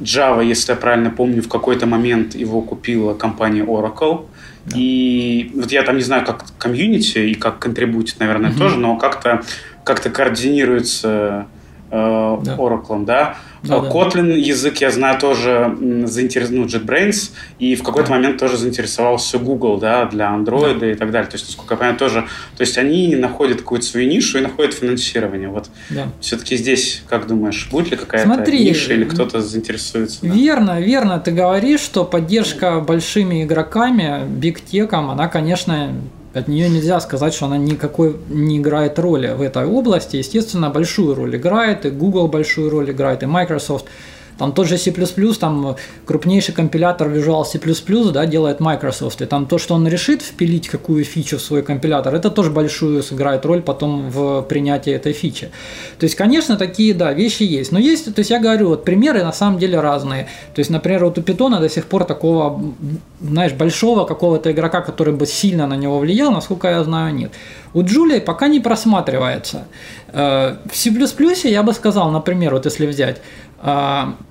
Java, если я правильно помню, в какой-то момент его купила компания Oracle – и вот я там не знаю, как комьюнити и как контрибутит, наверное, угу. тоже, но как-то как-то координируется э, да. Oracle, да. Да, Kotlin да. язык, я знаю, тоже заинтересовал, ну, JetBrains, и в какой-то да. момент тоже заинтересовался Google, да, для Android да. и так далее. То есть, насколько я понимаю, тоже, то есть они находят какую-то свою нишу и находят финансирование. Вот да. все-таки здесь, как думаешь, будет ли какая-то ниша или кто-то заинтересуется? Да? Верно, верно. Ты говоришь, что поддержка большими игроками, биг теком, она, конечно, от нее нельзя сказать, что она никакой не играет роли в этой области. Естественно, большую роль играет, и Google большую роль играет, и Microsoft. Там тот же C++, там крупнейший компилятор Visual C++, да, делает Microsoft, и там то, что он решит впилить какую фичу в свой компилятор, это тоже большую сыграет роль потом в принятии этой фичи. То есть, конечно, такие, да, вещи есть. Но есть, то есть я говорю, вот примеры на самом деле разные. То есть, например, вот у Python до сих пор такого, знаешь, большого какого-то игрока, который бы сильно на него влиял, насколько я знаю, нет. У Джулии пока не просматривается. Э, в C++ я бы сказал, например, вот если взять,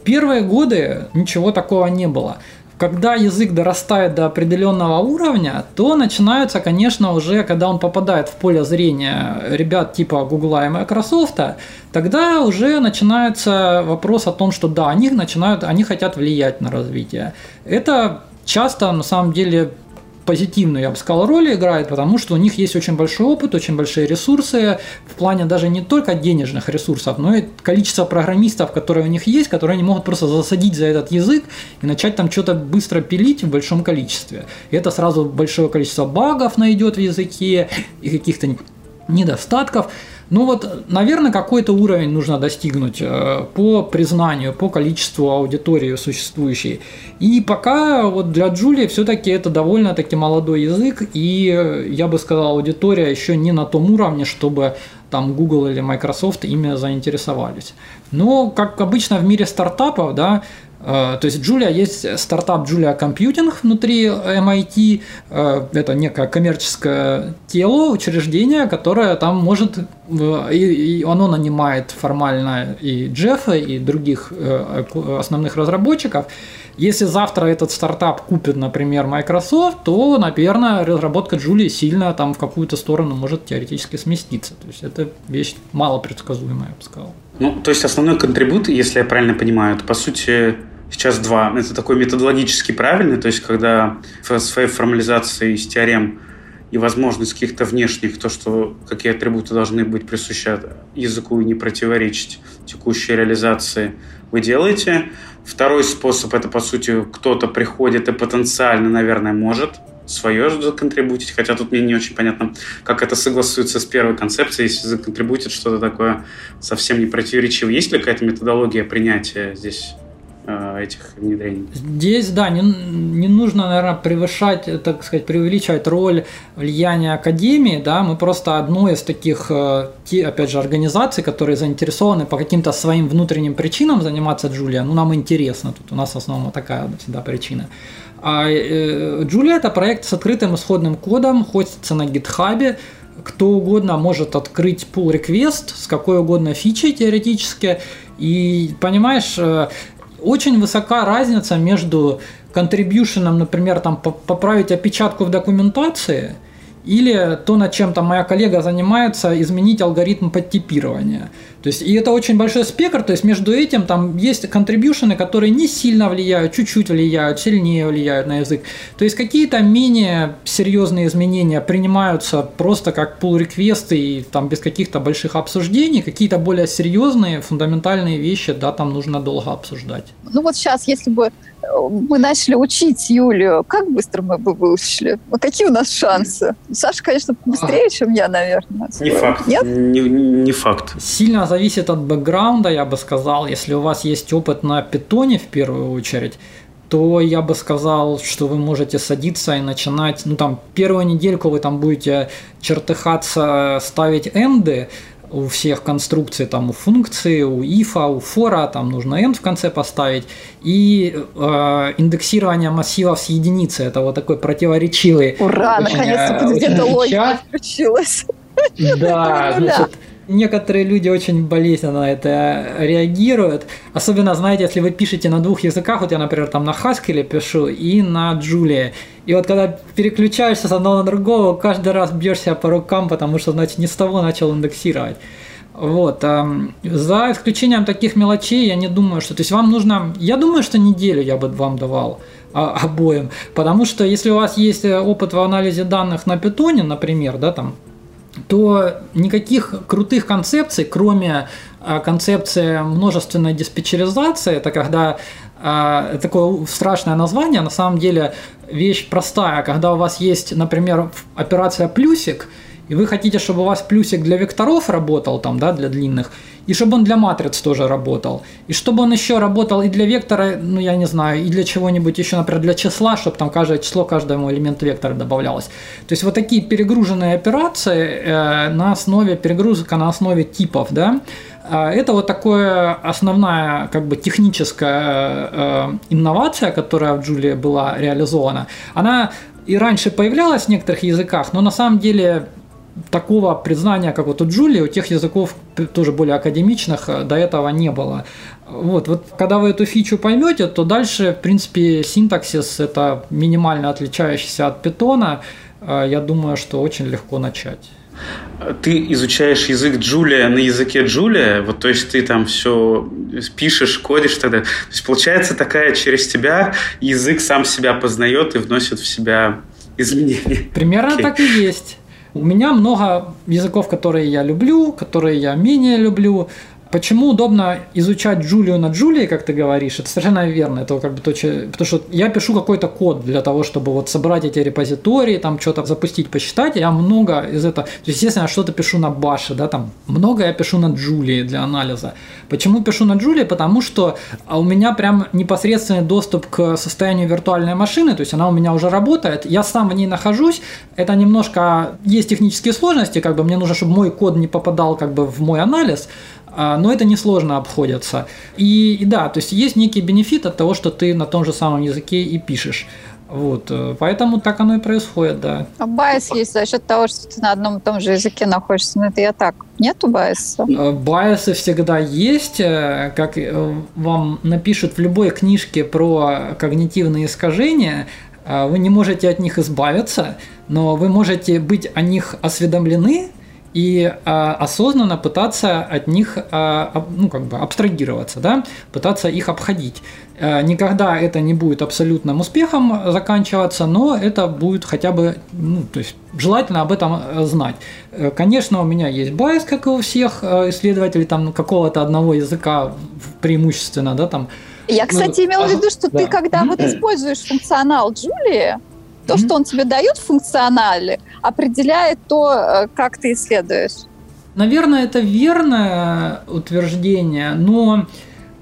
первые годы ничего такого не было когда язык дорастает до определенного уровня, то начинаются, конечно, уже, когда он попадает в поле зрения ребят типа Google и Microsoft, тогда уже начинается вопрос о том, что да, они начинают, они хотят влиять на развитие. Это часто, на самом деле, позитивную, я бы сказал, роль играет, потому что у них есть очень большой опыт, очень большие ресурсы в плане даже не только денежных ресурсов, но и количество программистов, которые у них есть, которые они могут просто засадить за этот язык и начать там что-то быстро пилить в большом количестве. И это сразу большое количество багов найдет в языке и каких-то недостатков. Ну вот, наверное, какой-то уровень нужно достигнуть э, по признанию, по количеству аудитории существующей. И пока вот для Джулии все-таки это довольно-таки молодой язык, и я бы сказал, аудитория еще не на том уровне, чтобы там Google или Microsoft ими заинтересовались. Но, как обычно в мире стартапов, да, Э, то есть Julia есть стартап Julia Computing внутри MIT. Э, это некое коммерческое тело, учреждение, которое там может, э, и оно нанимает формально и Джеффа, и других основных разработчиков. Если завтра этот стартап купит, например, Microsoft, то, наверное, разработка Julia сильно там в какую-то сторону может теоретически сместиться. То есть это вещь мало предсказуемая, я бы сказал. Ну, то есть основной контрибут, если я правильно понимаю, это по сути сейчас два. Это такой методологически правильный, то есть когда своей формализации из теорем и возможность каких-то внешних, то, что какие атрибуты должны быть присущи языку и не противоречить текущей реализации, вы делаете. Второй способ – это, по сути, кто-то приходит и потенциально, наверное, может свое законтрибутить, хотя тут мне не очень понятно, как это согласуется с первой концепцией, если законтрибутит что-то такое совсем не противоречивое. Есть ли какая-то методология принятия здесь Э, этих внедрений. Здесь, да, не, не нужно, наверное, превышать, так сказать, преувеличивать роль влияния Академии, да, мы просто одну из таких, э, опять же, организаций, которые заинтересованы по каким-то своим внутренним причинам заниматься Джулия, ну, нам интересно, тут у нас в основном такая всегда причина. А э, Джулия – это проект с открытым исходным кодом, хостится на гитхабе, кто угодно может открыть pull request с какой угодно фичей теоретически, и понимаешь, очень высока разница между контрибьюшеном, например, там поправить опечатку в документации – или то, над чем там моя коллега занимается, изменить алгоритм подтипирования. То есть, и это очень большой спектр, то есть между этим там есть контрибьюшены, которые не сильно влияют, чуть-чуть влияют, сильнее влияют на язык. То есть какие-то менее серьезные изменения принимаются просто как pull реквесты и там без каких-то больших обсуждений, какие-то более серьезные, фундаментальные вещи, да, там нужно долго обсуждать. Ну вот сейчас, если бы мы начали учить Юлию, как быстро мы бы выучили? Какие у нас шансы? Саша, конечно, быстрее, чем я, наверное. Не факт. Нет? Не, не факт. Сильно зависит от бэкграунда, я бы сказал. Если у вас есть опыт на питоне в первую очередь, то я бы сказал, что вы можете садиться и начинать, ну там первую недельку вы там будете чертыхаться, ставить энды, у всех конструкций, там у функции, у ифа, у фора, там нужно end в конце поставить, и э, индексирование массивов с единицы, это вот такой противоречивый. Ура, наконец-то где-то логика включилась. Да, значит, некоторые люди очень болезненно на это реагируют. Особенно, знаете, если вы пишете на двух языках, вот я, например, там на Haskell пишу и на Julia. И вот когда переключаешься с одного на другого, каждый раз бьешь себя по рукам, потому что, значит, не с того начал индексировать. Вот. За исключением таких мелочей, я не думаю, что... То есть вам нужно... Я думаю, что неделю я бы вам давал а, обоим. Потому что если у вас есть э, опыт в анализе данных на питоне, например, да, там, то никаких крутых концепций, кроме а, концепции множественной диспетчеризации, это когда а, такое страшное название, на самом деле вещь простая, когда у вас есть, например, операция плюсик, и вы хотите, чтобы у вас плюсик для векторов работал, там, да, для длинных, и чтобы он для матриц тоже работал, и чтобы он еще работал и для вектора, ну, я не знаю, и для чего-нибудь еще, например, для числа, чтобы там каждое число каждому элементу вектора добавлялось. То есть вот такие перегруженные операции э, на основе, перегрузка на основе типов, да, э, это вот такая основная как бы техническая э, инновация, которая в Джулии была реализована. Она и раньше появлялась в некоторых языках, но на самом деле такого признания, как вот у Джулии, у тех языков тоже более академичных э, до этого не было. Вот, вот когда вы эту фичу поймете, то дальше, в принципе, синтаксис это минимально отличающийся от питона. Э, я думаю, что очень легко начать. Ты изучаешь язык Джулия на языке Джулия, вот то есть ты там все пишешь, кодишь тогда. То есть получается такая через тебя язык сам себя познает и вносит в себя изменения. Примерно okay. так и есть. У меня много языков, которые я люблю, которые я менее люблю. Почему удобно изучать Джулию на Джулии, как ты говоришь, это совершенно верно. Это как бы то, потому что я пишу какой-то код для того, чтобы вот собрать эти репозитории, там что-то запустить, посчитать. Я много из этого, то есть, естественно, я что-то пишу на баше, да, там много я пишу на Джулии для анализа. Почему пишу на Джулии? Потому что а, у меня прям непосредственный доступ к состоянию виртуальной машины, то есть она у меня уже работает, я сам в ней нахожусь. Это немножко есть технические сложности, как бы мне нужно, чтобы мой код не попадал как бы в мой анализ, а, но это несложно обходится. И, и да, то есть есть некий benefit от того, что ты на том же самом языке и пишешь. Вот, э, поэтому так оно и происходит, да. А bias есть за счет того, что ты на одном и том же языке находишься. Но это я так. Нету bias а? Э, байсы всегда есть. Э, как вам напишут в любой книжке про когнитивные искажения, вы не можете от них избавиться, но вы можете быть о них осведомлены, и а, осознанно пытаться от них а, ну, как бы абстрагироваться, да? пытаться их обходить. А, никогда это не будет абсолютным успехом заканчиваться, но это будет хотя бы, ну, то есть желательно об этом э, знать. Э, конечно, у меня есть байс, как и у всех исследователей там какого-то одного языка преимущественно, да, там. Я, ну, кстати, ну, имела в виду, что да. ты, когда вот используешь функционал Джулии, то, что он тебе дает в функционале, определяет то, э, как ты исследуешь. Наверное, это верное утверждение, но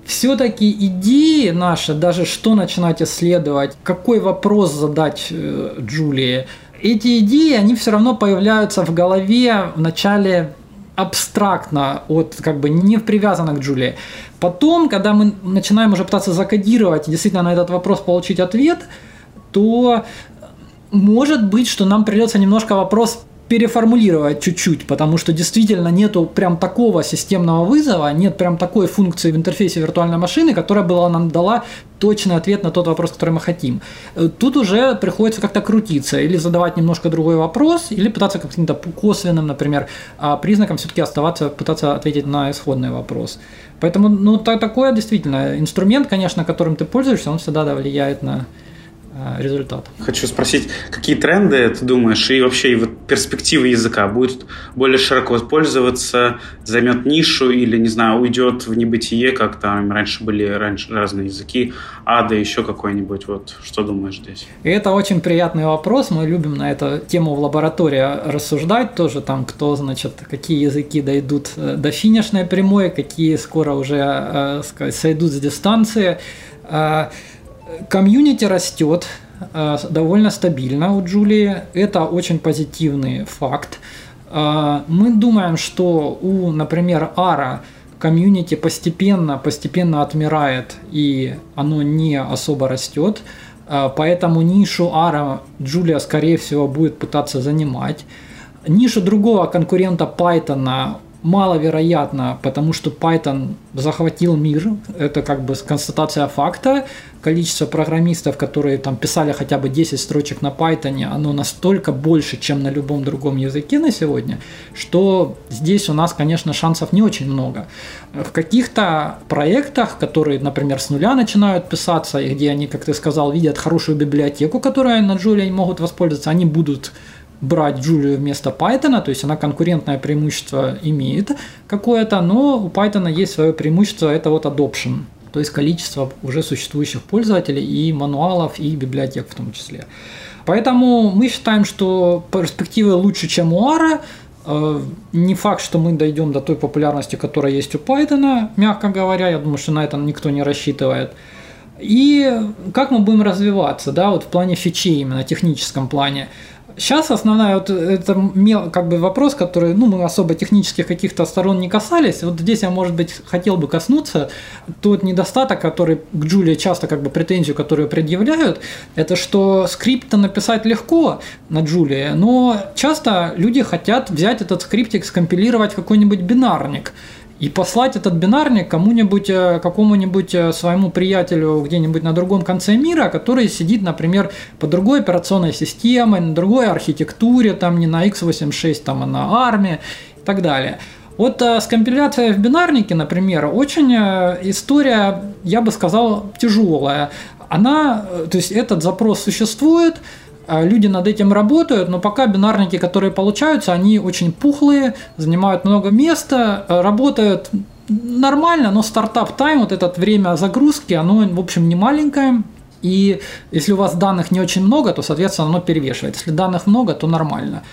все-таки идеи наши, даже что начинать исследовать, какой вопрос задать э, Джулии, эти идеи, они все равно появляются в голове в начале абстрактно, от, как бы не привязано к Джулии. Потом, когда мы начинаем уже пытаться закодировать и действительно на этот вопрос получить ответ, то может быть, что нам придется немножко вопрос переформулировать чуть-чуть, потому что действительно нету прям такого системного вызова, нет прям такой функции в интерфейсе виртуальной машины, которая была нам дала точный ответ на тот вопрос, который мы хотим. Э, тут уже приходится как-то крутиться, или задавать немножко другой вопрос, или пытаться каким-то косвенным, например, а, признаком все-таки оставаться, пытаться ответить на исходный вопрос. Поэтому, ну, такое действительно инструмент, конечно, которым ты пользуешься, он всегда да, влияет на результат. Хочу спросить, какие тренды ты думаешь и вообще и вот перспективы языка будет более широко пользоваться, займет нишу или, не знаю, уйдет в небытие, как там раньше были раньше разные языки, ада еще какой-нибудь, вот что думаешь здесь? И это очень приятный вопрос, мы любим на эту тему в лаборатории рассуждать тоже, там кто, значит, какие языки дойдут э, до финишной прямой, какие скоро уже, э, сказать, сойдут с дистанции. Комьюнити растет э, довольно стабильно у Джулии. Это очень позитивный факт. Э, мы думаем, что у, например, Ара комьюнити постепенно, постепенно отмирает, и оно не особо растет. Э, поэтому нишу Ара Джулия, скорее всего, будет пытаться занимать. Нишу другого конкурента Python маловероятно, потому что Python захватил мир, это как бы констатация факта. Количество программистов, которые там писали хотя бы 10 строчек на Python, оно настолько больше, чем на любом другом языке на сегодня, что здесь у нас, конечно, шансов не очень много. В каких-то проектах, которые, например, с нуля начинают писаться, и где они, как ты сказал, видят хорошую библиотеку, которой на Julia могут воспользоваться, они будут брать Джулию вместо Python, то есть она конкурентное преимущество имеет какое-то, но у Python есть свое преимущество, это вот adoption, то есть количество уже существующих пользователей и мануалов, и библиотек в том числе. Поэтому мы считаем, что перспективы лучше, чем у Ара. Э, не факт, что мы дойдем до той популярности, которая есть у Python, мягко говоря. Я думаю, что на это никто не рассчитывает. И как мы будем развиваться, да, вот в плане фичей, именно техническом плане. Сейчас основная вот это как бы вопрос, который, ну, мы особо технических каких-то сторон не касались. Вот здесь я, может быть, хотел бы коснуться тот недостаток, который к Джулии часто как бы претензию, которую предъявляют, это что скрипт написать легко на Джулии, но часто люди хотят взять этот скриптик, скомпилировать какой-нибудь бинарник и послать этот бинарник кому-нибудь, э, какому-нибудь э, своему приятелю где-нибудь на другом конце мира, который сидит, например, по другой операционной системе, на другой архитектуре, там не на x86, там, а на ARM и так далее. Вот э, с компиляцией в бинарнике, например, очень история, я бы сказал, тяжелая. Она, то есть этот запрос существует, люди над этим работают, но пока бинарники, которые получаются, они очень пухлые, занимают много места, э, работают нормально, но стартап тайм, вот это время загрузки, оно, в общем, не маленькое. И если у вас данных не очень много, то, соответственно, оно перевешивает. Если данных много, то нормально.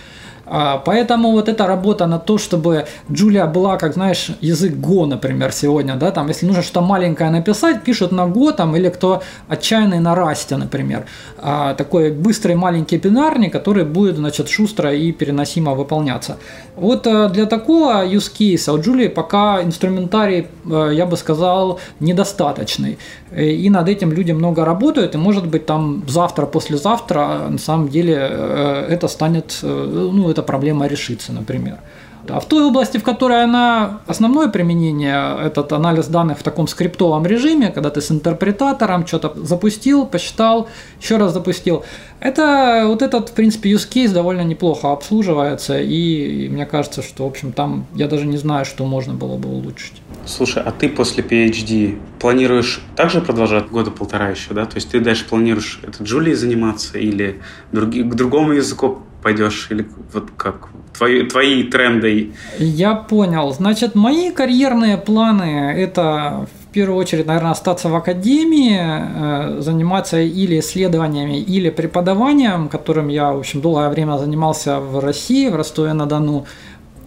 А, поэтому вот эта работа на то, чтобы Джулия была, как знаешь, язык Go, например, сегодня, да, там, если нужно что-то маленькое написать, пишут на Go, там, или кто отчаянный на Расте, например. А, такой быстрый маленький бинарник, который будет, значит, шустро и переносимо выполняться. Вот э, для такого use case у Джулии пока инструментарий, э, я бы сказал, недостаточный. Э, и над этим люди много работают, и может быть там завтра, послезавтра на самом деле это станет, ну, эта проблема решится, например. А в той области, в которой она основное применение, этот анализ данных в таком скриптовом режиме, когда ты с интерпретатором что-то запустил, посчитал, еще раз запустил, это вот этот, в принципе, use case довольно неплохо обслуживается, и мне кажется, что, в общем, там я даже не знаю, что можно было бы улучшить. Слушай, а ты после PhD планируешь также продолжать года полтора еще, да? То есть ты дальше планируешь это Джулией заниматься или други, к другому языку пойдешь? Или вот как? Твои, твои тренды? Я понял. Значит, мои карьерные планы – это в первую очередь, наверное, остаться в академии, э, заниматься или исследованиями, или преподаванием, которым я, в общем, долгое время занимался в России, в Ростове-на-Дону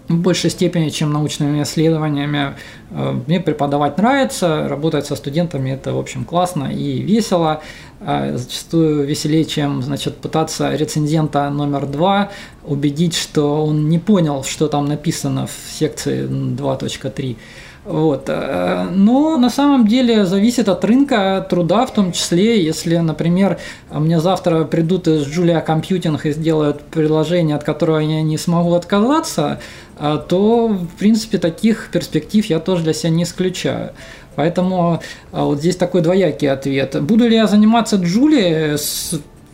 в большей степени, чем научными исследованиями. Э, мне преподавать нравится, работать со студентами это, в общем, классно и весело. Э, зачастую веселее, чем, значит, пытаться рецензента номер два убедить, что он не понял, что там написано в секции 2.3. Вот. Э, но на самом деле зависит от рынка труда, в том числе, если, например, мне завтра придут из Julia Computing и сделают приложение, от которого я не смогу отказаться, э, то, в принципе, таких перспектив я тоже для себя не исключаю. Поэтому э, вот здесь такой двоякий ответ. Буду ли я заниматься Джули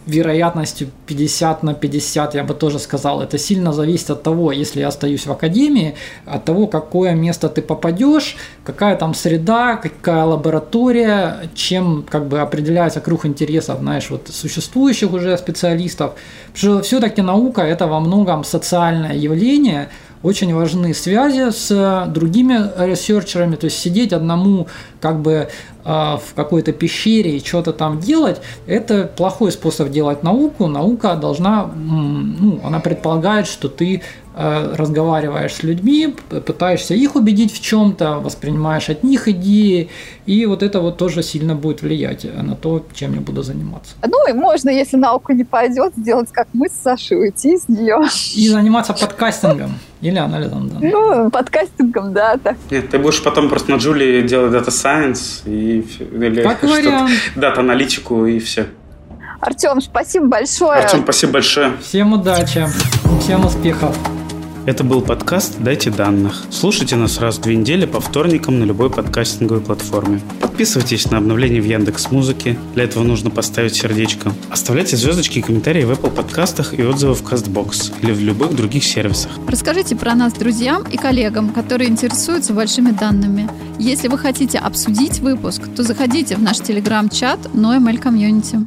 вероятностью 50 на 50, я бы тоже сказал. Это сильно зависит от того, если я остаюсь в академии, от того, какое место ты попадешь, какая там среда, какая лаборатория, чем как бы определяется круг интересов, знаешь, вот существующих уже специалистов. Потому что все-таки наука это во многом социальное явление, очень важны связи с другими ресерчерами, то есть сидеть одному как бы в какой-то пещере и что-то там делать, это плохой способ делать науку. Наука должна, ну, она предполагает, что ты а, разговариваешь с людьми, пытаешься их убедить в чем-то, воспринимаешь от них идеи, и вот это вот тоже сильно будет влиять на то, чем я буду заниматься. Ну и можно, если наука не пойдет, сделать как мы с Сашей, уйти из нее. И заниматься подкастингом. Или анализом данных. Ну, подкастингом, да, так. Нет, ты будешь потом просто на Джули делать Data Science и, или как вариант. дата-аналитику и все. Артем, спасибо большое. Артем, спасибо большое. Всем удачи, всем успехов. Это был подкаст «Дайте данных». Слушайте нас раз в две недели по вторникам на любой подкастинговой платформе. Подписывайтесь на обновления в Яндекс Музыке. Для этого нужно поставить сердечко. Оставляйте звездочки и комментарии в Apple подкастах и отзывы в CastBox или в любых других сервисах. Расскажите про нас друзьям и коллегам, которые интересуются большими данными. Если вы хотите обсудить выпуск, то заходите в наш телеграм-чат NoML Community.